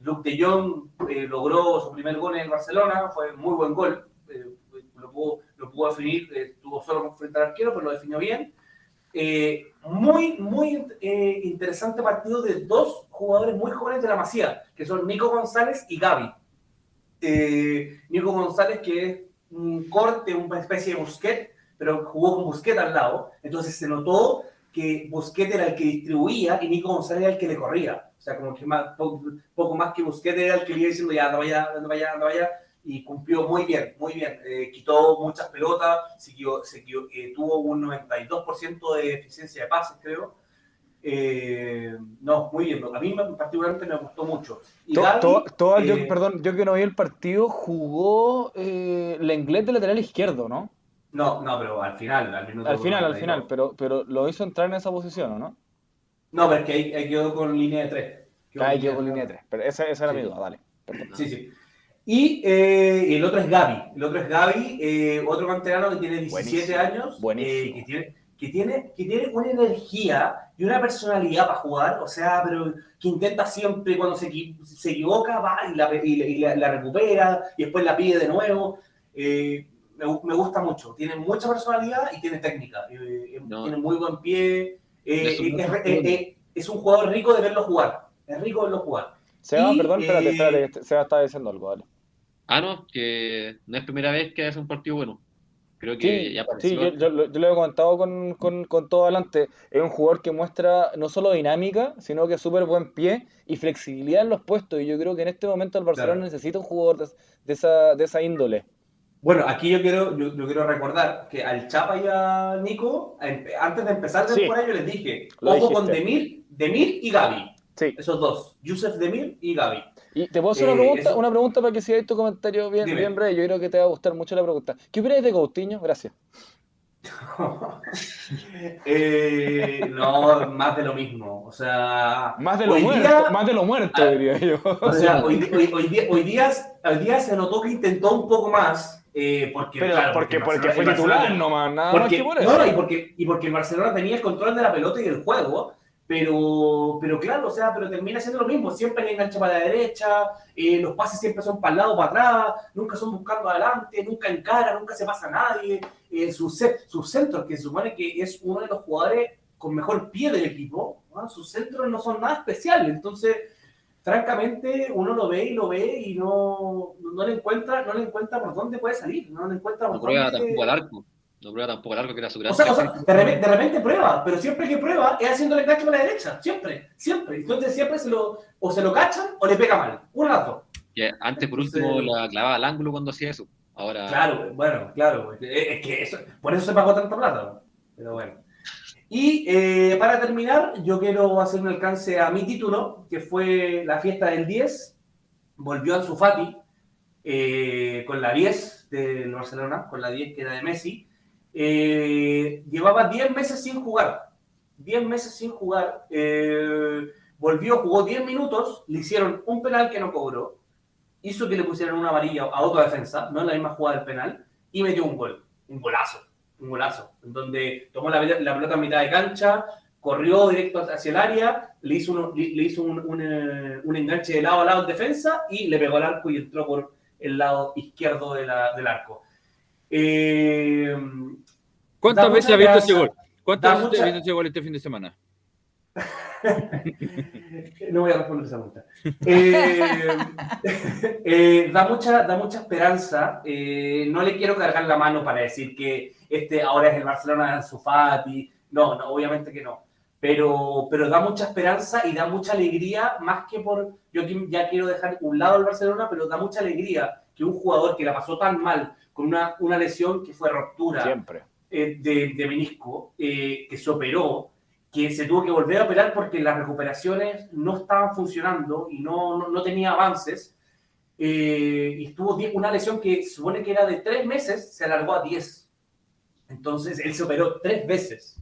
Luke de Jong logró su primer gol en el Barcelona, fue muy buen gol. Lo, pudo, lo pudo definir, eh, estuvo solo frente al arquero, pero lo definió bien. Eh, muy, muy eh, interesante partido de dos jugadores muy jóvenes de la Masía, que son Nico González y Gaby. Eh, Nico González, que es un corte, una especie de Busquet, pero jugó con Busquet al lado. Entonces se notó que Busquet era el que distribuía y Nico González era el que le corría. O sea, como que más, poco, poco más que Busquet era el que le iba diciendo ya, anda vaya, anda vaya, anda vaya. Y cumplió muy bien, muy bien. Eh, quitó muchas pelotas, siguió, siguió, eh, tuvo un 92% de eficiencia de pases, creo. Eh, no, muy bien. A mí me- particularmente me gustó mucho. Y To- to- todo- yo, eh, perdón, yo que no vi el partido, jugó eh, Lenglet de lateral izquierdo, ¿no? No, no, pero al final, al minuto Al final, al 92. final, pero, pero lo hizo entrar en esa posición, ¿o no? No, pero es que ahí, ahí quedó con línea de tres. Ahí quedó con línea de tres. Pero esa, esa era Sí. mi duda, dale. Perdón. Sí, sí. Y eh, el otro es Gaby. El otro es Gaby, eh, otro canterano que tiene 17 Buenísimo, años. buenísimo. eh, que, tiene, que, tiene, que tiene una energía y una personalidad para jugar. O sea, pero que intenta siempre, cuando se, se equivoca, va y, la, y, la- y la- la recupera y después la pide de nuevo. Me, me gusta mucho. Tiene mucha personalidad y tiene técnica. No. Tiene muy buen pie. Es, es un jugador rico de verlo jugar. Es rico verlo jugar. Seba, Y, perdón, espérate, espérate, Seba estaba diciendo algo, dale. Ah, no, que no es primera vez que hace un partido bueno. Creo que Sí, ya sí, yo, yo, lo- yo lo he comentado con, con, con todo adelante. Es un jugador que muestra no solo dinámica, sino que súper buen pie y flexibilidad en los puestos. Y yo creo que en este momento el Barcelona Claro. necesita un jugador de, de esa, de esa índole. Bueno, aquí yo quiero, yo, yo quiero recordar que al Chapa y a Nico, antes de empezar la Sí. temporada, yo les dije, Lo ojo con. Demir, Demir y Gaby. Sí. Esos dos, Yusef Demir y Gaby. Y te puedo hacer una Eh, pregunta, eso- una pregunta para que sigáis tu comentario bien, Dime. bien breve. Yo creo que te va a gustar mucho la pregunta. ¿Qué opinas de Coutinho? Gracias. (laughs) Eh, no, más de lo mismo. O sea, Más de lo muerto, día- más de lo muerto, Ah. diría yo. o sea, (laughs) hoy, hoy- hoy día, hoy, día, hoy día se notó que intentó un poco más. eh, porque, Pero claro, porque, porque fue titular nomás, nada más que por no, eso. no, y, porque, y porque el Barcelona tenía el control de la pelota y del juego, pero, pero claro, o sea, pero termina siendo lo mismo, siempre le engancha para la derecha, eh, los pases siempre son para el lado, para atrás, nunca son buscando adelante, nunca encara, nunca se pasa a nadie, eh, sus, sus centros, que se supone que es uno de los jugadores con mejor pie del equipo, ¿no? sus centros no son nada especiales, entonces francamente uno lo ve y lo ve y no, no le encuentra no le encuentra por dónde puede salir no le encuentra por No dónde tampoco al arco. No prueba tampoco al arco, que era su gran o sea, o sea, de, repente, de repente prueba, pero siempre que prueba es haciendo el enganche con la derecha, siempre, siempre. Entonces siempre se lo, o se lo cachan o le pega mal, dos. Que antes, por Entonces- último, la clavaba al ángulo cuando hacía eso. Ahora, Claro, bueno, claro, es es que eso, por eso se pagó tanta plata, pero bueno. Y eh, para terminar, yo quiero hacer un alcance a mi título, que fue la fiesta del 10, volvió Ansu Fati eh, con la 10 del Barcelona, con la 10 que era de Messi, Eh, llevaba 10 meses sin jugar, 10 meses sin jugar, eh, volvió, jugó 10 minutos, le hicieron un penal que no cobró, hizo que le pusieran una amarilla a otra defensa, no en la misma jugada del penal, y metió un gol, un golazo, un golazo, en donde tomó la, la pelota a mitad de cancha, corrió directo hacia el área, le hizo, le, hizo un, eh, un enganche de lado a lado en defensa y le pegó al arco y entró por el lado izquierdo de del arco. Eh, ¿Cuántas da veces has visto ese gol? ¿Cuántas veces mucha- visto ese gol este fin de semana? (laughs) No voy a responder esa pregunta. Eh, (laughs) eh, da, mucha, da mucha esperanza. Eh, no le quiero cargar la mano para decir que este ahora es el Barcelona de Ansu Fati. No, no, obviamente que no. Pero, pero da mucha esperanza y da mucha alegría, más que por. Yo aquí ya quiero dejar un lado el Barcelona, pero da mucha alegría que un jugador que la pasó tan mal, con una, una lesión que fue ruptura Siempre. Eh, de, de menisco, eh, que se operó, que se tuvo que volver a operar porque las recuperaciones no estaban funcionando y no, no, no tenía avances. eh, y estuvo die- una lesión que se supone que era de tres meses, se alargó a diez. Entonces, él se operó tres veces.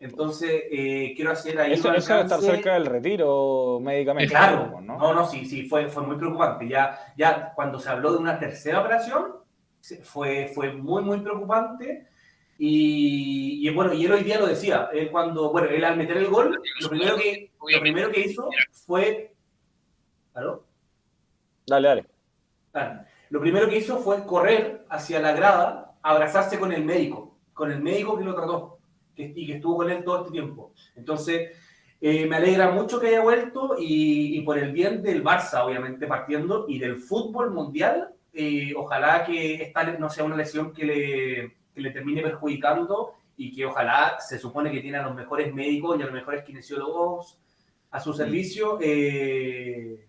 Entonces, eh, quiero hacer ahí Eso, un eso debe estar cerca del retiro médicamente. Claro, ¿no? no, no, sí, sí, fue, fue muy preocupante. Ya, ya cuando se habló de una tercera operación, fue, fue muy, muy preocupante. Y, y bueno, y él hoy día lo decía, él cuando, bueno, él al meter el gol, lo primero que, lo primero que hizo fue... ¿Aló? Dale, dale. Ah, lo primero que hizo fue correr hacia la grada, abrazarse con el médico, con el médico que lo trató que, y que estuvo con él todo este tiempo. Entonces, eh, me alegra mucho que haya vuelto y, y por el bien del Barça, obviamente, partiendo, y del fútbol mundial, eh, ojalá que esta no sea una lesión que le, que le termine perjudicando y que ojalá se supone que tiene a los mejores médicos y a los mejores kinesiólogos a su servicio. eh,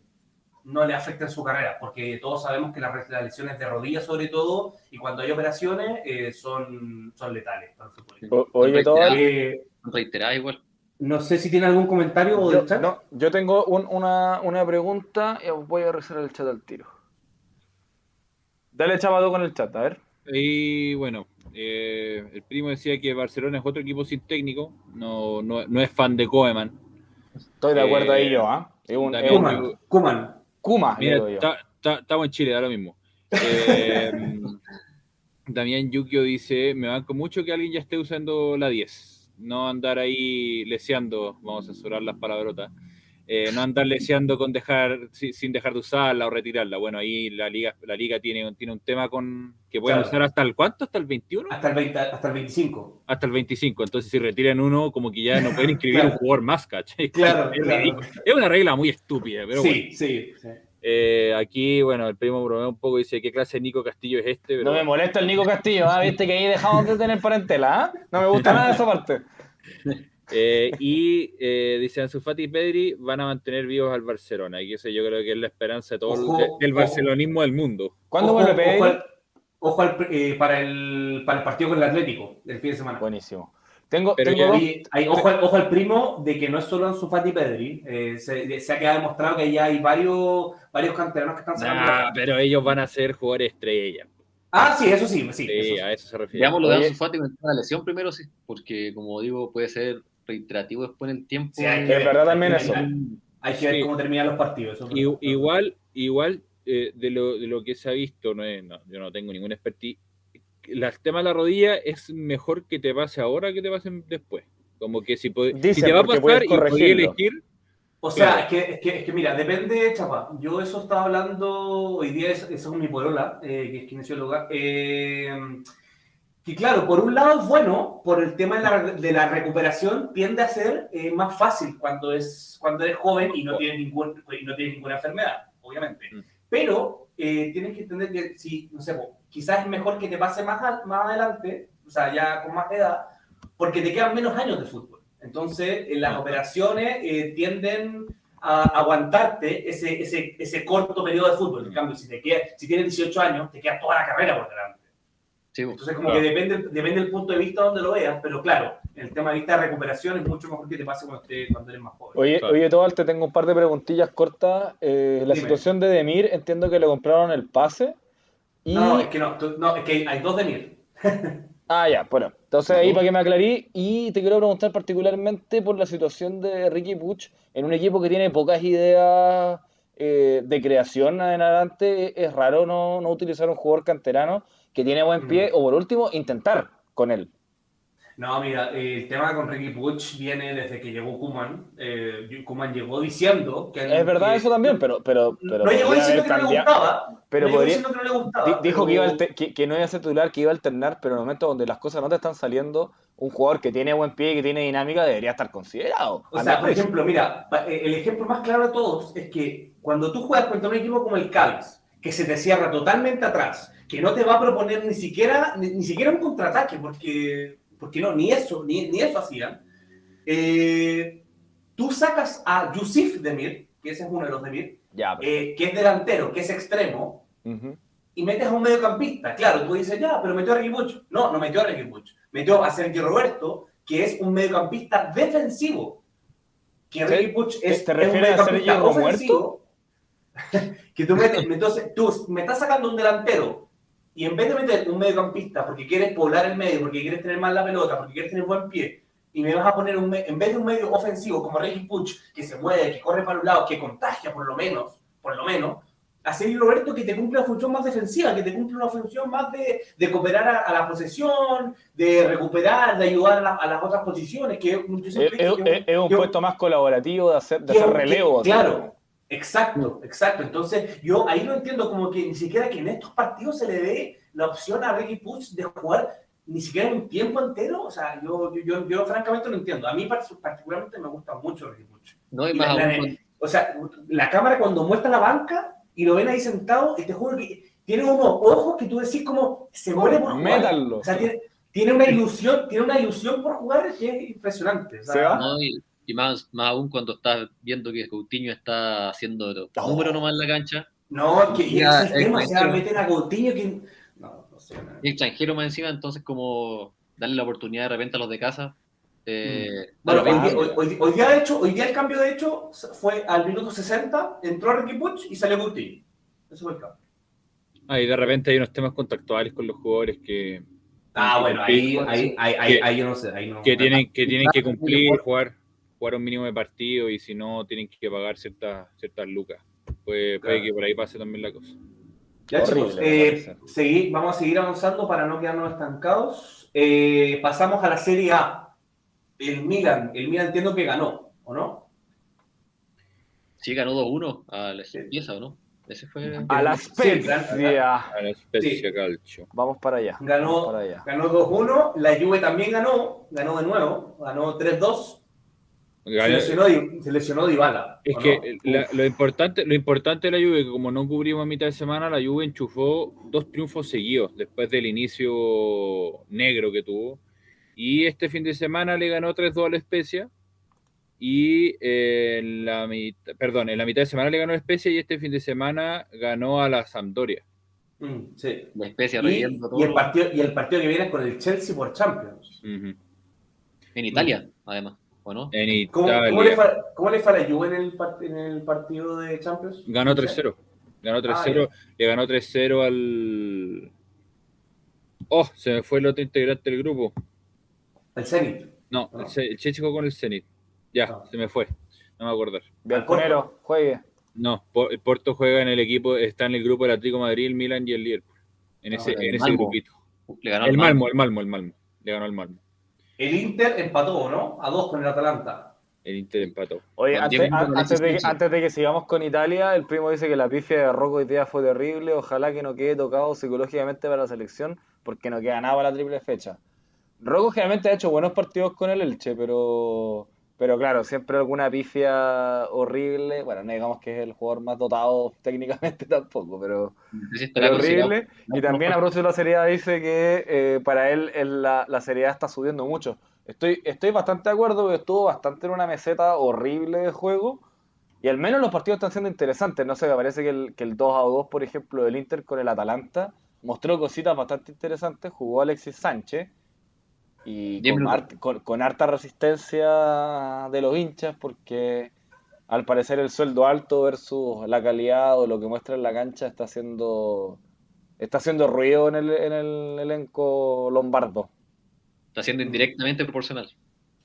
no le afecten su carrera, porque todos sabemos que las, las lesiones de rodillas sobre todo, y cuando hay operaciones, eh, son, son letales para el. O- oye, todo. Eh, Reiterada igual. no sé si tiene algún comentario o del chat. no, yo tengo un- una, una pregunta y voy a revisar el chat al tiro. Dale, chaval, con el chat, a ver. Y bueno, eh, el primo decía que Barcelona es otro equipo sin técnico, no, no, no es fan de Koeman. Estoy de acuerdo Eh, ahí yo, ¿ah? Un Kuman, Kuman. Kuma, estamos en Chile, da lo mismo. Eh, (laughs) Damián Yukio dice, me banco mucho que alguien ya esté usando la 10. No andar ahí leseando, vamos a censurar las palabrotas. Eh, no andar leseando con dejar, si- sin dejar de usarla o retirarla. Bueno, ahí la liga, la liga tiene, tiene un tema con que pueden Claro. usar hasta el cuánto, hasta el 21, Hasta el, 20 hasta el 25. hasta el 25. Entonces, si retiran uno, como que ya no pueden (laughs) inscribir Claro. un jugador más, ¿cachai? (laughs) Claro, es, claro. ridículo. Es una regla muy estúpida, pero bueno. sí, sí. Eh, aquí, bueno, el primo bromea un poco y dice, ¿qué clase de Nico Castillo es este? Pero No me molesta el Nico Castillo, ¿ah? Viste que ahí dejamos de tener parentela, ¿ah? No me gusta nada esa parte. (laughs) Eh, y eh, dice Ansu Fati y Pedri van a mantener vivos al Barcelona. Y eso yo creo que es la esperanza de todo el- Ojo, de- del ojo. barcelonismo del mundo. ¿Cuándo Ojo- vuelve Pedri? Ojo, al, ojo al- eh, para, el, para el partido con el Atlético del fin de semana. Buenísimo. Tengo, Pero tengo dos- hay- ojo, al, ojo al primo de que no es solo Ansu Fati y Pedri. eh, se, se ha quedado demostrado que ya hay varios, varios canteranos que están sacando. Ah, pero ellos van a ser jugadores estrella. Ah, sí, eso sí, sí. Sí, eso sí. a eso se refiere. Veamos lo de. Ansu Fati con la lesión primero, sí, porque como digo, puede ser reiterativo después en el tiempo. Sí, hay Es que ver, verdad también hay eso. Hay que ver Sí. cómo terminan los partidos. eso es I- verdad. igual, igual eh, de, lo, de lo que se ha visto, no es- no, yo no tengo ningún expertise. El tema de la rodilla es mejor que te pase ahora que te pase después. Como que si, puede- si Dicen, te va a pasar puedes y corregirlo. elegir, O sea, Claro. es, que, es, que, es que mira, depende, chapa. Yo eso estaba hablando hoy día, eso es mi polola, eh, que es kinesióloga. eh, que claro, por un lado es bueno, por el tema de la, de la recuperación, tiende a ser eh, más fácil cuando, es, cuando eres joven y no tienes, ningún, y no tienes ninguna enfermedad, obviamente. Mm. Pero eh, tienes que entender que si, no sé, po, quizás es mejor que te pase más, más adelante, o sea, ya con más edad, porque te quedan menos años de fútbol. Entonces, en las operaciones eh, tienden a aguantarte ese, ese, ese corto periodo de fútbol. En cambio, si, te queda, si tienes 18 años, te queda toda la carrera por delante. Sí, Entonces, como Claro. que depende, depende del punto de vista donde lo veas, pero claro, el tema de vista de recuperación es mucho mejor que te pase cuando, estés- cuando eres más joven. Oye, Claro. oye, Tobal, te tengo un par de preguntillas cortas. Eh, la Dime. situación de Demir, entiendo que le compraron el pase. Y... No, es que no, tú- no, es que hay dos de Mir. (laughs) Ah, ya, bueno. Entonces ahí para que me aclarí. Y te quiero preguntar particularmente por la situación de Ricky Puch en un equipo que tiene pocas ideas eh, de creación en adelante. Es raro no, no utilizar un jugador canterano que tiene buen pie Mm. o por último intentar con él. No, mira, el tema con Ricky Puch viene desde que llegó Kuman. Eh, Kuman llegó diciendo que. Es verdad que- eso también, pero. pero, pero no llegó diciendo que no le gustaba. Pero no podría- diciendo que no le gustaba. Di- Dijo pero- que, iba a alter- que, que no iba a ser titular, que iba a alternar, pero en el momento donde las cosas no te están saliendo, un jugador que tiene buen pie y que tiene dinámica debería estar considerado. O sea, por ejemplo, mira, eh, el ejemplo más claro de todos es que cuando tú juegas contra un equipo como el Cádiz, que se te cierra totalmente atrás, que no te va a proponer ni siquiera, ni, ni siquiera un contraataque, porque, porque no, ni eso, ni, ni eso hacían, eh, tú sacas a Yusif Demir, que ese es uno de los Demir, Ya, pero- eh, que es delantero, que es extremo, Ujú. y metes a un mediocampista. Claro, tú dices, ya, pero metió a Ricky Puch. No, no metió a Ricky Puch. Metió a Sergio Roberto, que es un mediocampista defensivo. Que ¿Te- Ricky Puch es, te es un mediocampista ofensivo. (laughs) que tú metes, entonces, tú me estás sacando un delantero y en vez de meter un mediocampista porque quieres poblar el medio, porque quieres tener más la pelota, porque quieres tener buen pie, y me vas a poner un, en vez de un medio ofensivo como Ricky Puch, que se mueve, que corre para un lado, que contagia por lo menos, por lo menos, a Sergio Roberto que te cumple una función más defensiva, que te cumple una función más de, de cooperar a, a la posesión, de recuperar, de ayudar a, la- a las otras posiciones, que Es, es- que- un que- puesto más colaborativo de hacer, de hacer que- relevo. así. Claro, exacto, exacto. Entonces, yo ahí no entiendo como que ni siquiera que en estos partidos se le dé la opción a Ricky Puch de jugar ni siquiera un tiempo entero. O sea, yo, yo, yo, yo francamente no entiendo. A mí par- particularmente me gusta mucho Ricky Puch. No, y Y más la- aún la- con- O sea, la cámara cuando muestra la banca y lo ven ahí sentado, y te juro que tiene unos ojos que tú decís como se muere por jugar. O sea, tiene, tiene una ilusión, tiene una ilusión por jugar que es impresionante. O sea, ¿Se va? no, y, y más, más aún cuando estás viendo que Coutinho está haciendo los No. números nomás en la cancha, No, es que y Ya, ese es el tema, o sea, extranjero. meten a Coutinho que... No, no sé. no. y extranjero más encima, entonces como darle la oportunidad de repente a los de casa. Eh, Bueno, da lo hoy, día, hoy- hoy- hoy día, de hecho, hoy día el cambio de hecho fue al minuto 60, entró Ricky Puch y salió Coutinho. Eso fue el cambio. Ah, y de repente hay unos temas contractuales con los jugadores que, Ah, bueno, ahí, ahí, ahí, ahí, Que- ahí yo no sé. Ahí no, que tienen, que tienen que cumplir, jugar, jugar un mínimo de partido y si no tienen que pagar ciertas, ciertas lucas. Puede, puede que por ahí pase también la cosa. Ya, chicos, eh, vamos a seguir avanzando para no quedarnos estancados. Eh, pasamos a la Serie A. El Milan, el Milan entiendo que ganó, ¿o no? Sí, ganó 2-1 a la pieza, ¿o no? Ese fue. A la Sí, Spezia. A la Spezia Calcio. Vamos para allá. Ganó, Vamos para allá. ganó 2-1, la Juve también ganó, ganó de nuevo, ganó 3-2. Se lesionó, se lesionó Dybala. Es ¿o que no? la- lo, importante, lo importante de la Juve, que como no cubrimos a mitad de semana, la Juve enchufó dos triunfos seguidos después del inicio negro que tuvo. Y este fin de semana le ganó 3-2 a la Especia. Y eh, en la mitad, perdón, en la mitad de semana le ganó a la Especia y este fin de semana ganó a la Sampdoria. Mm, sí. La especie Y, todo. y el partido, y el partido que viene es con el Chelsea por Champions. En Italia, además, ¿o no? En ¿Cómo, Italia. cómo le, fue, cómo le fue a la Juve en el, en el partido de Champions? Ganó 3-0. Ganó 3-0. le ganó 3-0 al. Oh, se me fue el otro integrante del grupo. El Zenit. No, No. el el jugó con el Zenit. Ya, Ah. se me fue. No me acordar. Bianconero, juegue. No, el Porto juega en el equipo, está en el grupo del Atlético de Madrid, el Milan y el Liverpool. En Ah, ese, el en ese Malmo. grupito. Le ganó El al Malmo, el Malmo, el Malmo. Le ganó el Malmo. El Inter empató, ¿no? A dos con el Atalanta. El Inter empató. Oye, antes, de, que, antes de que sigamos con Italia, el primo dice que la pifia de Rocco hoy día fue terrible. Ojalá que no quede tocado psicológicamente para la selección, porque no queda nada para la triple fecha. Rocco generalmente ha hecho buenos partidos con el Elche, pero, pero claro, siempre alguna pifia horrible. Bueno, no digamos que es el jugador más dotado (laughs) técnicamente tampoco, pero, horrible. Y también a propósito de la seriedad dice que eh, para él la, la seriedad está subiendo mucho. Estoy, estoy bastante de acuerdo porque estuvo bastante en una meseta horrible de juego. Y al menos los partidos están siendo interesantes. No sé, me parece que el, que el 2 a 2, por ejemplo, del Inter con el Atalanta mostró cositas bastante interesantes. Jugó Alexis Sánchez. Y con, harta resistencia de los hinchas porque al parecer el sueldo alto versus la calidad o lo que muestra en la cancha está haciendo está haciendo ruido en el, en el elenco lombardo. Está siendo indirectamente proporcional.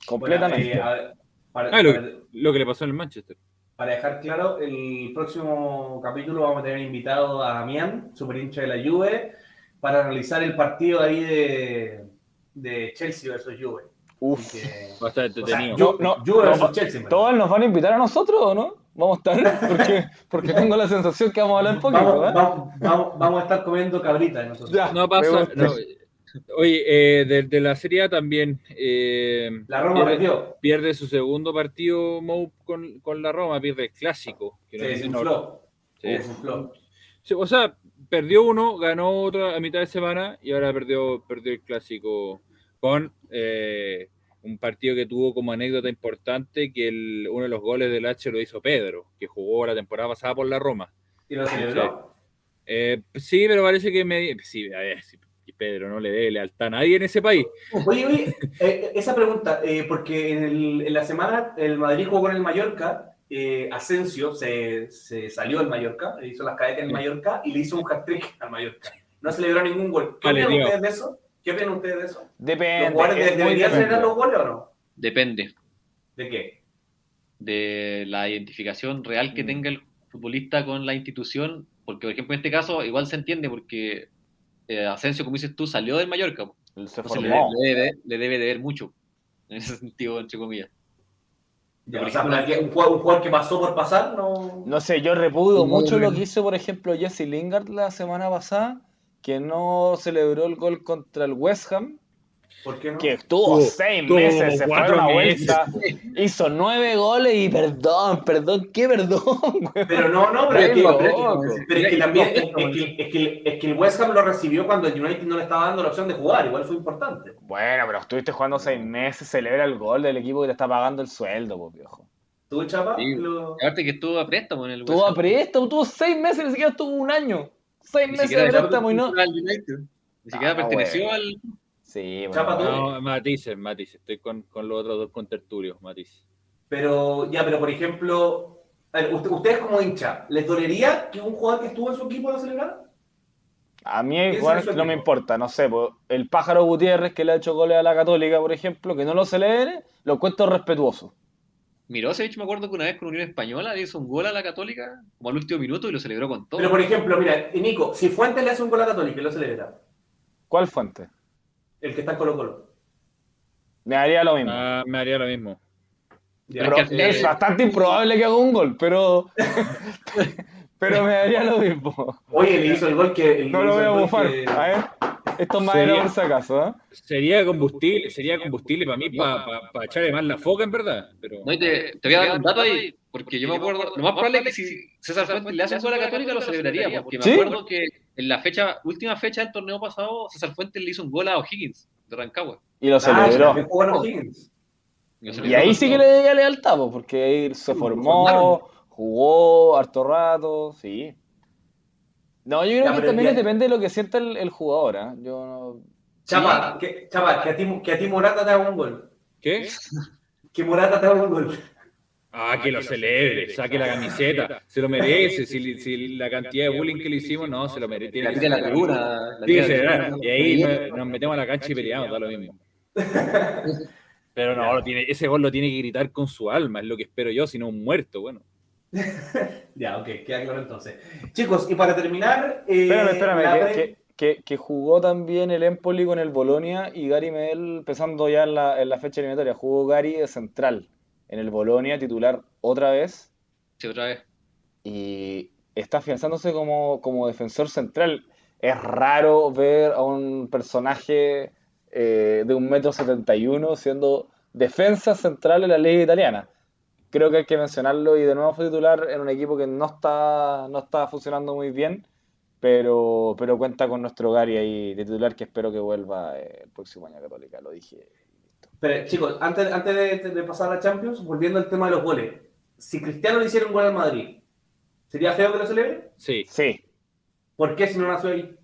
Completamente. Bueno, eh, a ver, para, Ah, lo, para- lo que le pasó en el Manchester. para dejar claro, el próximo capítulo vamos a tener invitado a Damián, super hincha de la Juve, para analizar el partido ahí de, de Chelsea versus Juve. Uf. Que- Va a estar o sea, entretenido. No, no, Juve no, versus Chelsea. ¿Todos nos van a invitar a nosotros o no? Vamos a estar, (laughs) porque, porque tengo la sensación que vamos a hablar poquito, Vamos, ¿eh? vamos, vamos, vamos a estar comiendo cabrita nosotros. Ya. No pasa. no. Oye, eh, de, de la Serie A también eh, La Roma pierde, perdió. pierde su segundo partido Mou con, con la Roma, pierde el clásico. que no Se es desinfló. menor. Se Sí. desinfló. Sí, o sea, perdió uno, ganó otro a mitad de semana y ahora perdió, perdió el clásico con eh, un partido que tuvo como anécdota importante que el- uno de los goles del H lo hizo Pedro, que jugó la temporada pasada por la Roma. Y lo celebró. Eh, sí, pero parece que me... Sí, a ver, sí, Pedro no le debe lealtad a nadie en ese país. Oye, oye, eh, esa pregunta, eh, porque en, el- en la semana el Madrid jugó con el Mallorca, eh, Asensio se, se salió del Mallorca, le hizo las cadenas en el Mallorca y le hizo un hat-trick al Mallorca. No celebró ningún gol. ¿Qué Vale, opinan ustedes de eso? ¿Qué opinan ustedes de eso? Depende. ¿Los jugadores es de- muy deberían depende. celebrar los goles o no? Depende ¿De qué? de la identificación real que Mm. tenga el futbolista con la institución, porque por ejemplo en este caso igual se entiende porque eh, Asensio, como dices tú, salió del Mallorca. Se le, le debe, le debe de ver mucho, en ese sentido, entre comillas. Ya, Por sea, ejemplo, un, jugador, un jugador que pasó por pasar, no. No sé, yo repudio No, mucho no, lo que hizo, por ejemplo, Jesse Lingard la semana pasada, que no celebró el gol contra el West Ham, ¿Por qué no? que estuvo Tuvo- seis tuvo meses, se fue una meses. vuelta, (laughs) hizo nueve goles y perdón, perdón, ¿qué perdón? (laughs) güey? Pero no, no, pero es que, loco. pero es que también es, es que, es, que, es que el West Ham lo recibió cuando el United no le estaba dando la opción de jugar, igual fue importante. Bueno, pero estuviste jugando seis meses, celebra el gol del equipo que te está pagando el sueldo, pues, viejo. ¿Tú, Chapa? Sí. Lo- Aparte que estuvo a préstamo en el Tuvo West a préstamo, tuvo seis meses, ni siquiera estuvo un año. Seis Ni meses de préstamo y no. al United. Ni siquiera Ah, perteneció bueno. al... Sí, Chapa, bueno. tú. No, matices, matices. Estoy con, con los otros dos contertulios, matices. Pero, ya, pero por ejemplo, a ver, usted- ustedes como hincha, ¿les dolería que un jugador que estuvo en su equipo lo celebrara? A mí igual no me importa, no sé, pues, el pájaro Gutiérrez que le ha hecho goles a la Católica, por ejemplo, que no lo celebre, lo encuentro respetuoso. Mirosevic me acuerdo que una vez con Unión Española le hizo un gol a la Católica como al último minuto y lo celebró con todo. Pero por ejemplo, mira, y Nico, si Fuentes le hace un gol a Católica, ¿lo celebra? ¿Cuál fuente? El que está en Colo Colo. Me haría lo mismo. Ah, me haría lo mismo. Es que bastante improbable que haga un gol, pero. (laughs) pero me daría lo mismo. Oye, le hizo el gol que... el- No lo voy a bufar. que- A ver. Esto es más Sería- era por si acaso, ¿eh? Sería combustible, sería combustible para mí, para echarle más la foca, en verdad. Pero No, y te, te voy a dar un dato ahí, porque yo me acuerdo, lo más probable es que si César Fuentes le hace un gol a la Católica lo celebraría, porque me acuerdo que en la fecha, última fecha del torneo pasado, César Fuentes le hizo un gol a O'Higgins de Rancagua. Y lo Ah, celebró. Y, ahí sí que le debía lealtad, porque ahí se formó, jugó harto rato, sí. No, yo creo Ya, que también ya- depende de lo que sienta el, el jugador, ¿eh? Yo no- Chapa, que, Chapa, que a ti, que a ti Morata te haga un gol. ¿qué? (laughs) Que Morata te haga un gol. Ah, que lo celebre, saque la camiseta, se lo merece. Si, si la cantidad de bullying que le hicimos, no, se lo merece. La la tribuna. la. Y ahí nos, nos metemos a la cancha y peleamos, da lo mismo. (laughs) Pero no, lo tiene, ese gol lo tiene que gritar con su alma, es lo que espero yo, si no un muerto, bueno. (laughs) Ya, ok, queda claro entonces. Chicos, y para terminar... eh, Espérame, espérame, la que- que jugó también el Empoli con el Bolonia y Gary Medel empezando ya en la, en la fecha eliminatoria. Jugó Gary de central en el Bolonia, titular otra vez, Sí, otra vez. y está afianzándose como, como defensor central. Es raro ver a un personaje eh, de un metro setenta y uno siendo defensa central en la liga italiana. Creo que hay que mencionarlo y de nuevo fue titular en un equipo que no está, no está funcionando muy bien, pero, pero cuenta con nuestro Gary ahí de titular que espero que vuelva eh, el próximo año a Católica, lo dije. Pero, chicos, antes, antes de, de pasar a la Champions, volviendo al tema de los goles. Si Cristiano le hiciera un gol al Madrid, ¿sería feo que lo celebre? Sí. Sí, ¿Por qué si no nació ahí?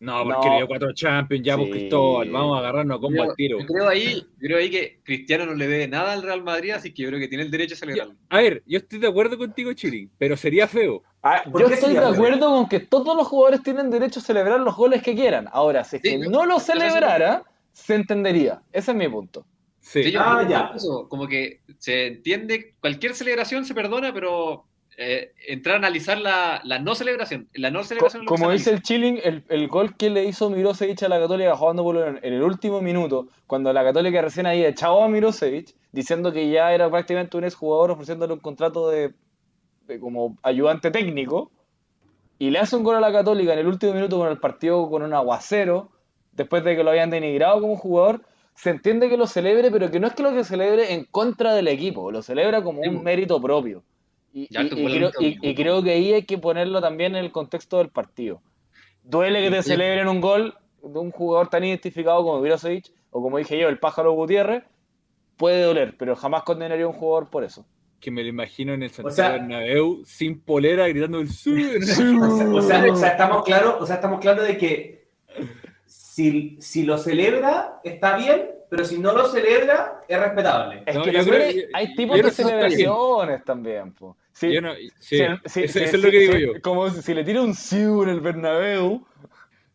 No, porque No. le dio cuatro Champions, ya, pues Sí. Cristóbal, vamos a agarrarnos a combo al tiro. yo creo ahí, creo ahí que Cristiano no le debe nada al Real Madrid, así que yo creo que tiene el derecho a celebrarlo. A ver, yo estoy de acuerdo contigo, Chiri, pero sería feo. Ah, ¿Por yo estoy de feo? acuerdo con que todos los jugadores tienen derecho a celebrar los goles que quieran. Ahora, si es Sí, que no lo celebrara, se entendería. Ese es mi punto. Sí. Sí, yo Ah, ya. eso, como que se entiende, cualquier celebración se perdona, pero eh, entrar a analizar la, la no celebración. La no celebración Co- como dice el Chilling, el, el gol que le hizo Mirosevic a la Católica jugando por en, en el último minuto, cuando la Católica recién ahí echaba a Mirosevic, diciendo que ya era prácticamente un exjugador ofreciéndole un contrato de, de como ayudante técnico, y le hace un gol a la Católica en el último minuto con el partido con un aguacero, después de que lo habían denigrado como jugador, se entiende que lo celebre, pero que no es que lo que celebre en contra del equipo, lo celebra como Sí, un mérito propio. Y, creo, mismo, y- y po. creo que ahí hay que ponerlo también en el contexto del partido. Duele que te celebren un gol de un jugador tan identificado como Mirosevic, o como dije yo, el pájaro Gutiérrez, puede doler, pero jamás condenaría a un jugador por eso. Que me lo imagino en el Santiago sea- Bernabéu sin polera gritando el sur. O sea, o sea, o sea, estamos claros, o sea, estamos claros de que si, si lo celebra, está bien, pero si no lo celebra, es respetable. Es No, que creo hay, que- hay tipos yo de celebraciones también. Po. Sí, Yo no- sí, sí, sí, eso, es lo que digo sí, yo. Como si le tira un siu en el Bernabéu,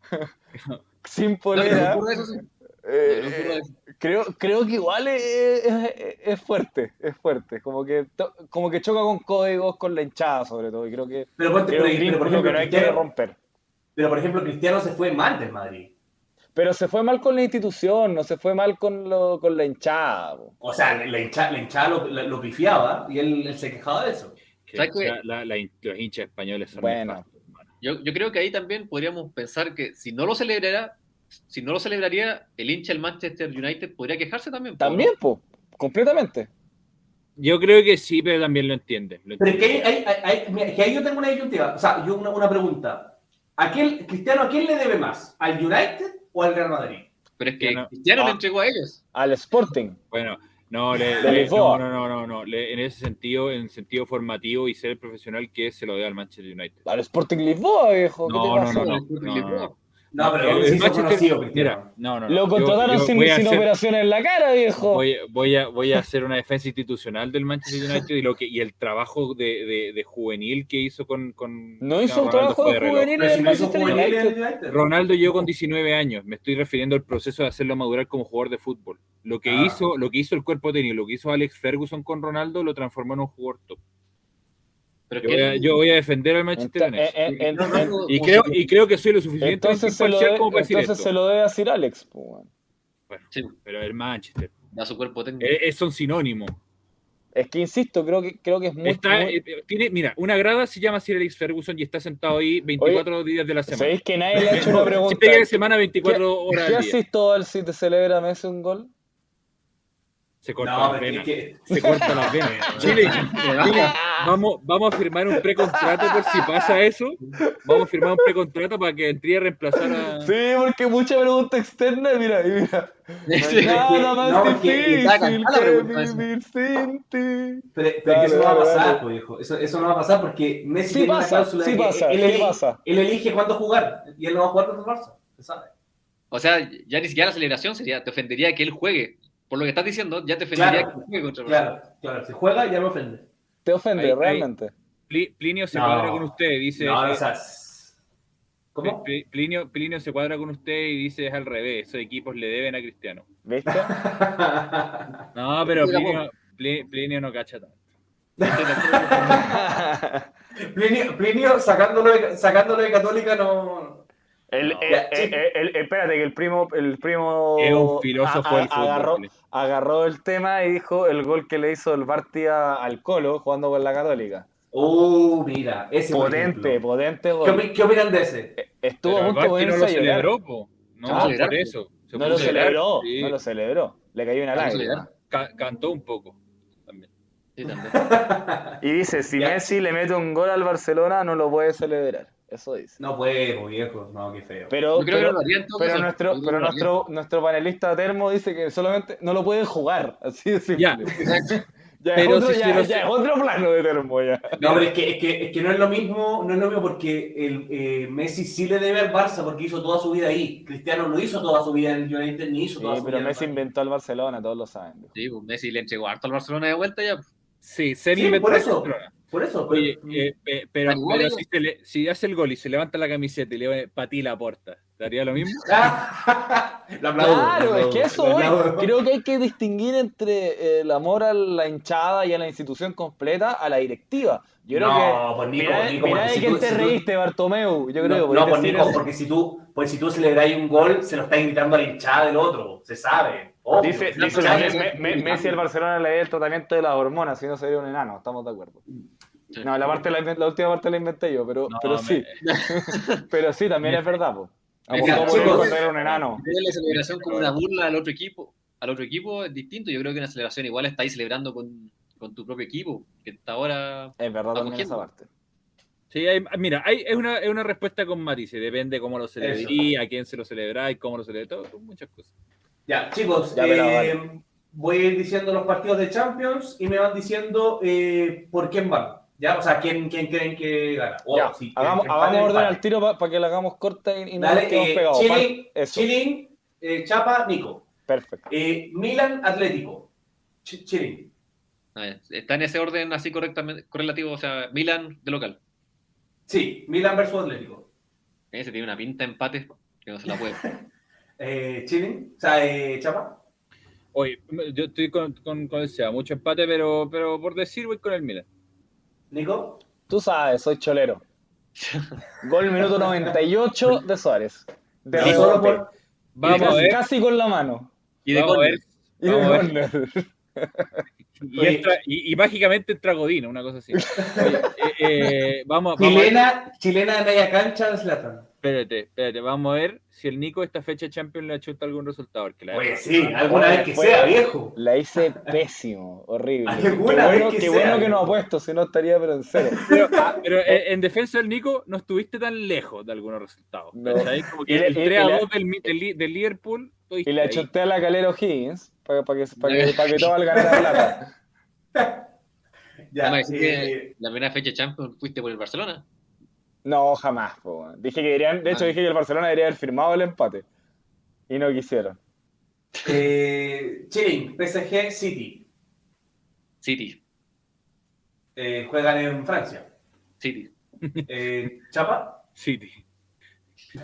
(laughs) sin polera. eh, creo, creo que igual es, es- es fuerte, es fuerte. Como que, to- como que choca con códigos, con la hinchada sobre todo. Y creo que Pero, ponte- creo pero- que pero, por ejemplo, que no hay que Cristiano, romper. pero, por ejemplo, Cristiano se fue mal del Madrid. Pero se fue mal con la institución, no se fue mal con, lo, con la hinchada. po. O sea, la hinchada, la hinchada lo, lo pifiaba y él, él se quejaba de eso. Que, ¿Sabes o sea, qué? la- la- los hinchas españoles son Bueno. Yo, yo creo que ahí también podríamos pensar que si no lo celebrara, si no lo celebraría, el hincha del Manchester United podría quejarse también. También, pues, completamente. Yo creo que sí, pero también lo entiende. lo Pero es que, entiende. hay, hay- hay- que ahí yo tengo una disyuntiva. O sea, yo una, una pregunta. ¿A quién, Cristiano, ¿a quién le debe más? ¿Al United o al Real Madrid? Pero es que Cristiano- Cristiano Ah. le entregó a ellos. Al Sporting. Bueno, no, le- le- no, no, no, no, no, le- en ese sentido, en sentido formativo y ser el profesional que es, se lo dé al Manchester United. Al Sporting Lisboa, viejo. ¿Qué No, te no, pasa? no, no, no, Lisboa. no. No, pero El hizo Manchester-. Mira, no, no, no. Lo contrataron sin, hacer- operación en la cara, viejo. Voy, voy a, voy a hacer una defensa institucional del Manchester United y, lo que, y el trabajo de, de- de juvenil que hizo con. con No hizo un Ronaldo trabajo de juvenil en el Manchester United. Ronaldo llegó con 19 años. Me estoy refiriendo al proceso de hacerlo madurar como jugador de fútbol. Lo que, Ah. hizo, lo que hizo el cuerpo técnico, lo que hizo Alex Ferguson con Ronaldo, lo transformó en un jugador top. Pero Yo que voy a, yo voy a defender al Manchester United. en- en- en- y, creo, si- y creo que soy lo suficientemente Entonces, se lo, de- como para decir entonces esto. se lo debe decir Alex. Bueno, Sí, pero el Manchester. da su cuerpo técnico. Eh, Es, son sinónimos. Es que insisto, creo que, creo que es muy. Está, muy- eh, tiene, mira, una grada se llama Sir Alex Ferguson y está sentado ahí 24 días de la semana. ¿Sabéis que nadie le ha hecho una (laughs) pregunta? Siete días de semana, 24 horas ¿Qué día. asisto al si te celebra Messi un gol? Se corta No, las venas. que- Se corta las venas. (laughs) Chile, Chile, vamos, vamos a firmar un precontrato por si pasa eso. Vamos a firmar un precontrato para que entre a reemplazar a. Sí, porque mucha pregunta externa, mira, y mira. (laughs) Sí. Nada más no, difícil que vivir sin ti. Pero, pero Dale, que eso no va a pasar, pues, viejo. Eso, eso no va a pasar porque Messi Sí tiene una pasa, cláusula sí que pasa, él, ¿qué elige, pasa? él elige cuándo jugar y él no va a jugar contra el Barça. Se sabe. O sea, ya ni siquiera la celebración sería, te ofendería que él juegue. Por lo que estás diciendo, ya te ofendería Claro, que juegue contra Claro, claro. Si juega, ya me ofende. Te ofende, Ahí- realmente. Pli- Plinio se No. cuadra con usted, dice. No, eh, o sea, s- ¿Cómo? Pli- Plinio, Plinio se cuadra con usted y dice es al revés, esos equipos le deben a Cristiano. ¿Viste? (laughs) No, pero Plinio, Pli- Plinio no cacha tanto. Plinio, Plinio sacándolo, de, sacándolo de Católica no. El, No. el- Ya, el- sí. el- el- espérate, que el primo, el primo un filósofo a- a- del fútbol. agarró, agarró el tema y dijo el gol que le hizo el Barty a- al Colo jugando con la Católica. Uh, mira, ese Potente, potente ¿Qué, gol. opi- qué opinan de ese? Estuvo Pero a punto de no lo celebró, po. No, Ah, por eso. Se No lo celebró, sí. no lo celebró. Le cayó una lágrima. Ca- cantó un poco. También. Sí, también. Y dice, si (laughs) Ya. Messi le mete un gol al Barcelona, no lo puede celebrar. Eso dice. No puedo, viejo. No, qué feo. Pero, Yo creo que pero, pero nuestro, pero nuestro, nuestro panelista Termo dice que solamente no lo pueden jugar. Así de simple. Ya. (laughs) Ya, Pero es, otro, si ya, es otro plano de Termo ya. No, pero es que, es que, es que no es lo mismo, no es lo mismo porque el, eh, Messi sí le debe al Barça porque hizo toda su vida ahí. Cristiano no hizo toda su vida en el United ni hizo Sí, toda su pero vida en Messi inventó al Barcelona, todos lo saben. viejo. Sí, pues Messi le entregó harto al Barcelona de vuelta ya. Sí, se Sí, inventó por eso. Barcelona. Por eso. Oye, pero- eh, eh, pero, si, se le- si hace el gol y se levanta la camiseta y le ti la porta, ¿Daría lo mismo? (laughs) Aplaudo, Claro, es que eso voy. Creo que hay que distinguir entre eh, el amor a la hinchada y a la institución completa a la directiva. Yo creo No, que. pues, Nico, mirá, Nico, mirá porque de si quién tú- te si tú- reíste, Bartomeu. Yo creo No, que no, podés pues, Nico, porque si tú, pues si tú celebráis un gol, se lo estás gritando a la hinchada del otro, se sabe. Dice, Me- Me- Messi al Barcelona le da el tratamiento de las hormonas, si no sería un enano, estamos de acuerdo. No, la, parte la, última parte la inventé yo, pero, No, pero me- sí. (laughs) Pero sí, también es verdad, po. A Mira, poco podés chicos. cuando era un enano. La celebración como una burla al otro equipo, al otro equipo es distinto. Yo creo que una celebración igual estáis celebrando con, con tu propio equipo, que hasta ahora Es verdad también esa parte. Sí, hay- mira, hay, es, una, es una respuesta con matices, depende cómo lo celebrí, a quién se lo celebráis, cómo lo celebráis, todo, muchas cosas. Ya, chicos, Ya, pero eh, vale. voy a ir diciendo los partidos de Champions y me van diciendo eh, por quién van. ¿Ya? O sea, quién, quién creen que gana. O Ya, si hagamos, quieren que hagamos empate, orden al tiro para que la hagamos corta y, y no Dale, eh, Pa- Eso, Chilin, eh, Chapa, Nico. perfecto. Eh, Milan, Atlético. Ch- ver, está en ese orden así correctamente, correlativo, o sea, Milan de local. Sí, Milan versus Atlético. Ese tiene una pinta de empate que no se la puede. (laughs) Eh, Chilin, o sea, eh, Chapa. Oye, yo estoy con, con, con el SEA, mucho empate, pero, pero por decir voy con el Milan. Nico. Tú sabes, soy cholero. Gol minuto 98 (laughs) de Suárez. De solo rebote. por- Vamos casi, a ver, casi con la mano. Y de vamos a ver. córner. Y de Vamos. Y, entra- y- y mágicamente entra Godín, una cosa así. Oye, eh, eh, vamos, vamos Chilena, chilena de media cancha de Zlatan. Espérate, espérate, vamos a ver si el Nico esta fecha de Champions le ha hecho algún resultado. porque la Oye, verdad- sí, alguna vez que fue- sea, viejo. La hice (laughs) pésimo, horrible. Qué Alguna bueno, que qué sea. bueno que no apuesto, si no estaría pero en cero. (laughs) Pero, ah, pero, eh, en defensa del Nico no estuviste tan lejos de algunos resultados. No. Como que Y le- el y- 3 y a le- 2 del, Liverpool. Y le ahí. achoté a la calera O'Higgins para que, pa que, pa que todo valga la plata. (laughs) Ya, eh, la primera fecha de Champions fuiste por el Barcelona. No, jamás. po. Dije que deberían, de hecho Ah. dije que el Barcelona debería haber firmado el empate. Y no quisieron. eh, PSG, City. City, Eh, juegan en Francia. City. Eh, Chapa. City.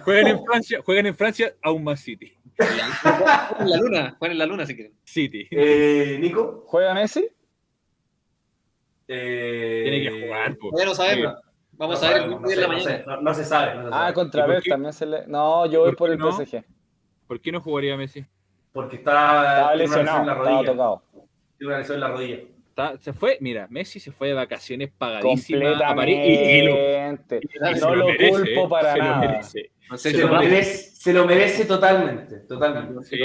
Juegan en Francia, juegan en Francia aún más City. Juegan en la luna, juegan en la luna si quieren. City. Eh, Nico. ¿Juega Messi? Eh, Tiene que jugar, po. No sabemos. Vamos no a ver sabemos, no, sé, no sé, no- no se sabe. no se Ah, sabe. contra ¿Y por Bel qué? también se le. No, yo voy ¿Por el no? PSG. ¿Por qué no jugaría Messi? Porque está, Estaba tiene una lesión lesionado, en la estaba rodilla. tocado. Tiene una lesión en la rodilla. Está- se fue, mira, Messi se fue de vacaciones pagadísimas a París y, y lo, y No lo merece, culpo para se lo nada. merece. No sé Se lo, merece, se lo merece totalmente. Totalmente. Sí,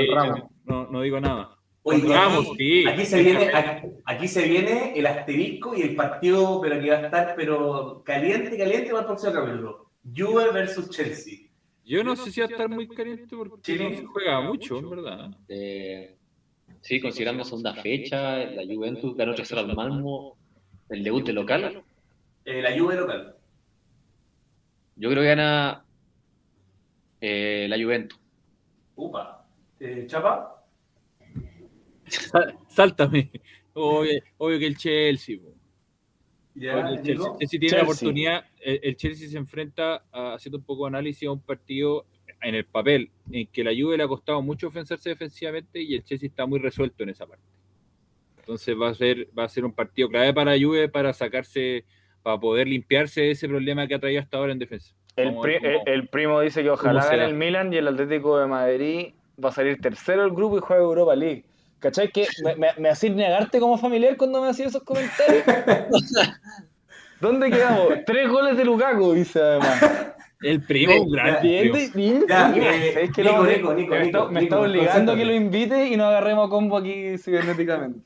no, no digo nada. Oye, aquí, sí. aquí se viene, aquí, aquí se viene el asterisco y el partido, pero que va a estar pero caliente, caliente para el próximo capítulo. Juve versus Chelsea. Yo no sé si va a estar muy caliente porque Chile. no se juega mucho, en verdad. Eh, sí, considerando segunda fecha, la Juventus ganó 3-0 al Malmo, el debut de local. Eh, la Juve local. Yo creo que gana eh, la Juventus. Upa. Eh, Chapa. Sá- Sáltame. Obvio, obvio que el Chelsea. el Chelsea, tiene la oportunidad. El, el Chelsea se enfrenta, a- haciendo un poco de análisis, a un partido en el papel en que la Juve le ha costado mucho ofensarse defensivamente y el Chelsea está muy resuelto en esa parte. Entonces va a ser, va a ser un partido clave para la Juve para sacarse, para poder limpiarse de ese problema que ha traído hasta ahora en defensa. El, pri- cómo- el- el primo dice que ojalá gane el Milan y el Atlético de Madrid va a salir tercero del grupo y juega Europa League. ¿Cachai? Que me, me, me negarte como familiar cuando me hacís esos comentarios. (laughs) ¿Dónde quedamos? Tres goles de Lukaku, dice además. El primo, un gran eh. Nico, Nico, me está, obligando a que lo invite y no agarremos combo aquí cibernéticamente.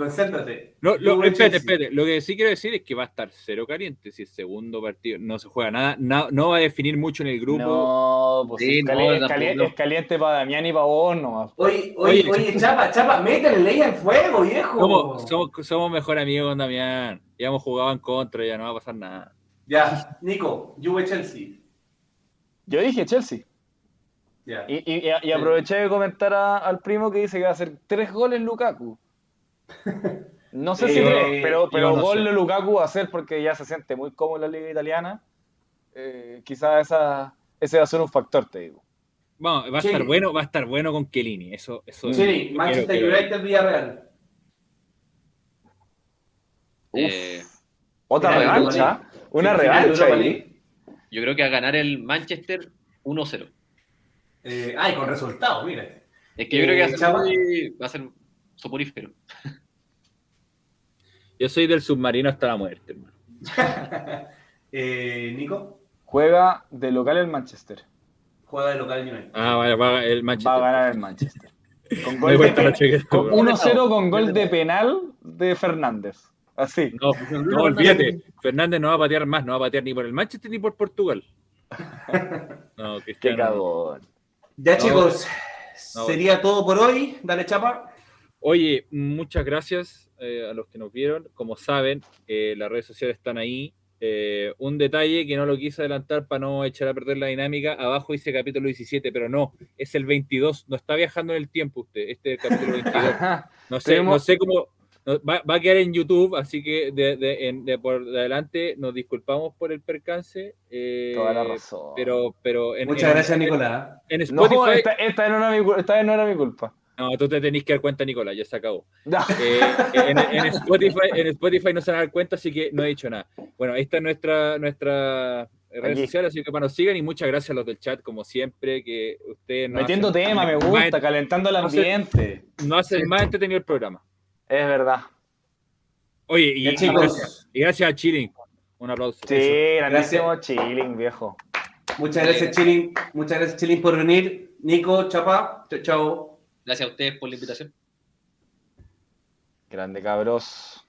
Concéntrate. No, lo, Juve, espérate, espérate. Lo que sí quiero decir es que va a estar cero caliente si el segundo partido no se juega nada, na- no va a definir mucho en el grupo. No, pues Sí, es, no, cali- es caliente para Damián y para vos nomás. Oye, oye, Oye. oye, (laughs) Chapa, Chapa, métele leña en fuego, viejo. Somos, somos, somos mejor amigos con Damián. Ya hemos jugado en contra, ya no va a pasar nada. Ya, Nico, Juve Chelsea. Yo dije Chelsea. Ya. Y, y- y- y aproveché de comentar a- al primo que dice que va a hacer tres goles Lukaku. No sé si Eh, tres, pero, pero no gol de Lukaku va a ser porque ya se siente muy cómodo en la liga italiana. Eh, quizás esa, ese va a ser un factor, te digo. Vamos, va a Sí. estar bueno, va a estar bueno con Kelini. Eso, eso Sí, Manchester United Villarreal. Eh, Otra revancha. Una revancha ahí. Yo creo que a ganar el Manchester 1-0. Eh, ay, con resultado, mira. Es que yo creo que va a Eh, ser, Chapa. muy- va a ser soporífero. Yo soy del submarino hasta la muerte, hermano. (laughs) Eh, Nico, Juega de local el Manchester. juega de local United. Ah, vaya, va el Manchester. Va a ganar el Manchester. Con (laughs) gol de cuesta la pe- chaqueta, con bro. 1-0 con gol de penal de Fernández. Así. No, no, olvídate. Fernández no va a patear más, no va a patear ni por el Manchester ni por Portugal. (laughs) No, Qué Cristiano. cagón. Ya, No. chicos, No. sería todo por hoy. Dale, chapa. Oye, muchas gracias eh, a los que nos vieron. Como saben, eh, las redes sociales están ahí. Eh, un detalle que no lo quise adelantar para no echar a perder la dinámica. Abajo dice capítulo 17, pero no, es el 22. No está viajando en el tiempo usted. Este es el capítulo 22. (laughs) No sé, no sé cómo. no- va, va a quedar en YouTube, así que de, de- en- de por adelante nos disculpamos por el percance. eh, Toda la razón. Pero, pero en, Muchas en- gracias, Nicolás. En No, Spotify. esta, esta vez no era mi, esta vez no era mi culpa. No, tú te tenés que dar cuenta, Nicolás, ya se acabó. No. Eh, en, en Spotify, en Spotify no se van a dar cuenta, así que no he dicho nada. Bueno, esta es nuestra, nuestra redes sociales, así que para nos sigan y muchas gracias a los del chat, como siempre, que ustedes nos Metiendo hacen- tema, me más- gusta, calentando el ambiente. No hacen más entretenido el programa. Es verdad. Oye, y, Ya, y chicos. gracias, y gracias a Chilling. Un aplauso. Sí, grandísimo chilling, viejo. Muchas gracias, Chilin. Muchas gracias, Chilin, por venir. Nico, chapa. Chao. Gracias a ustedes por la invitación. Grande cabros.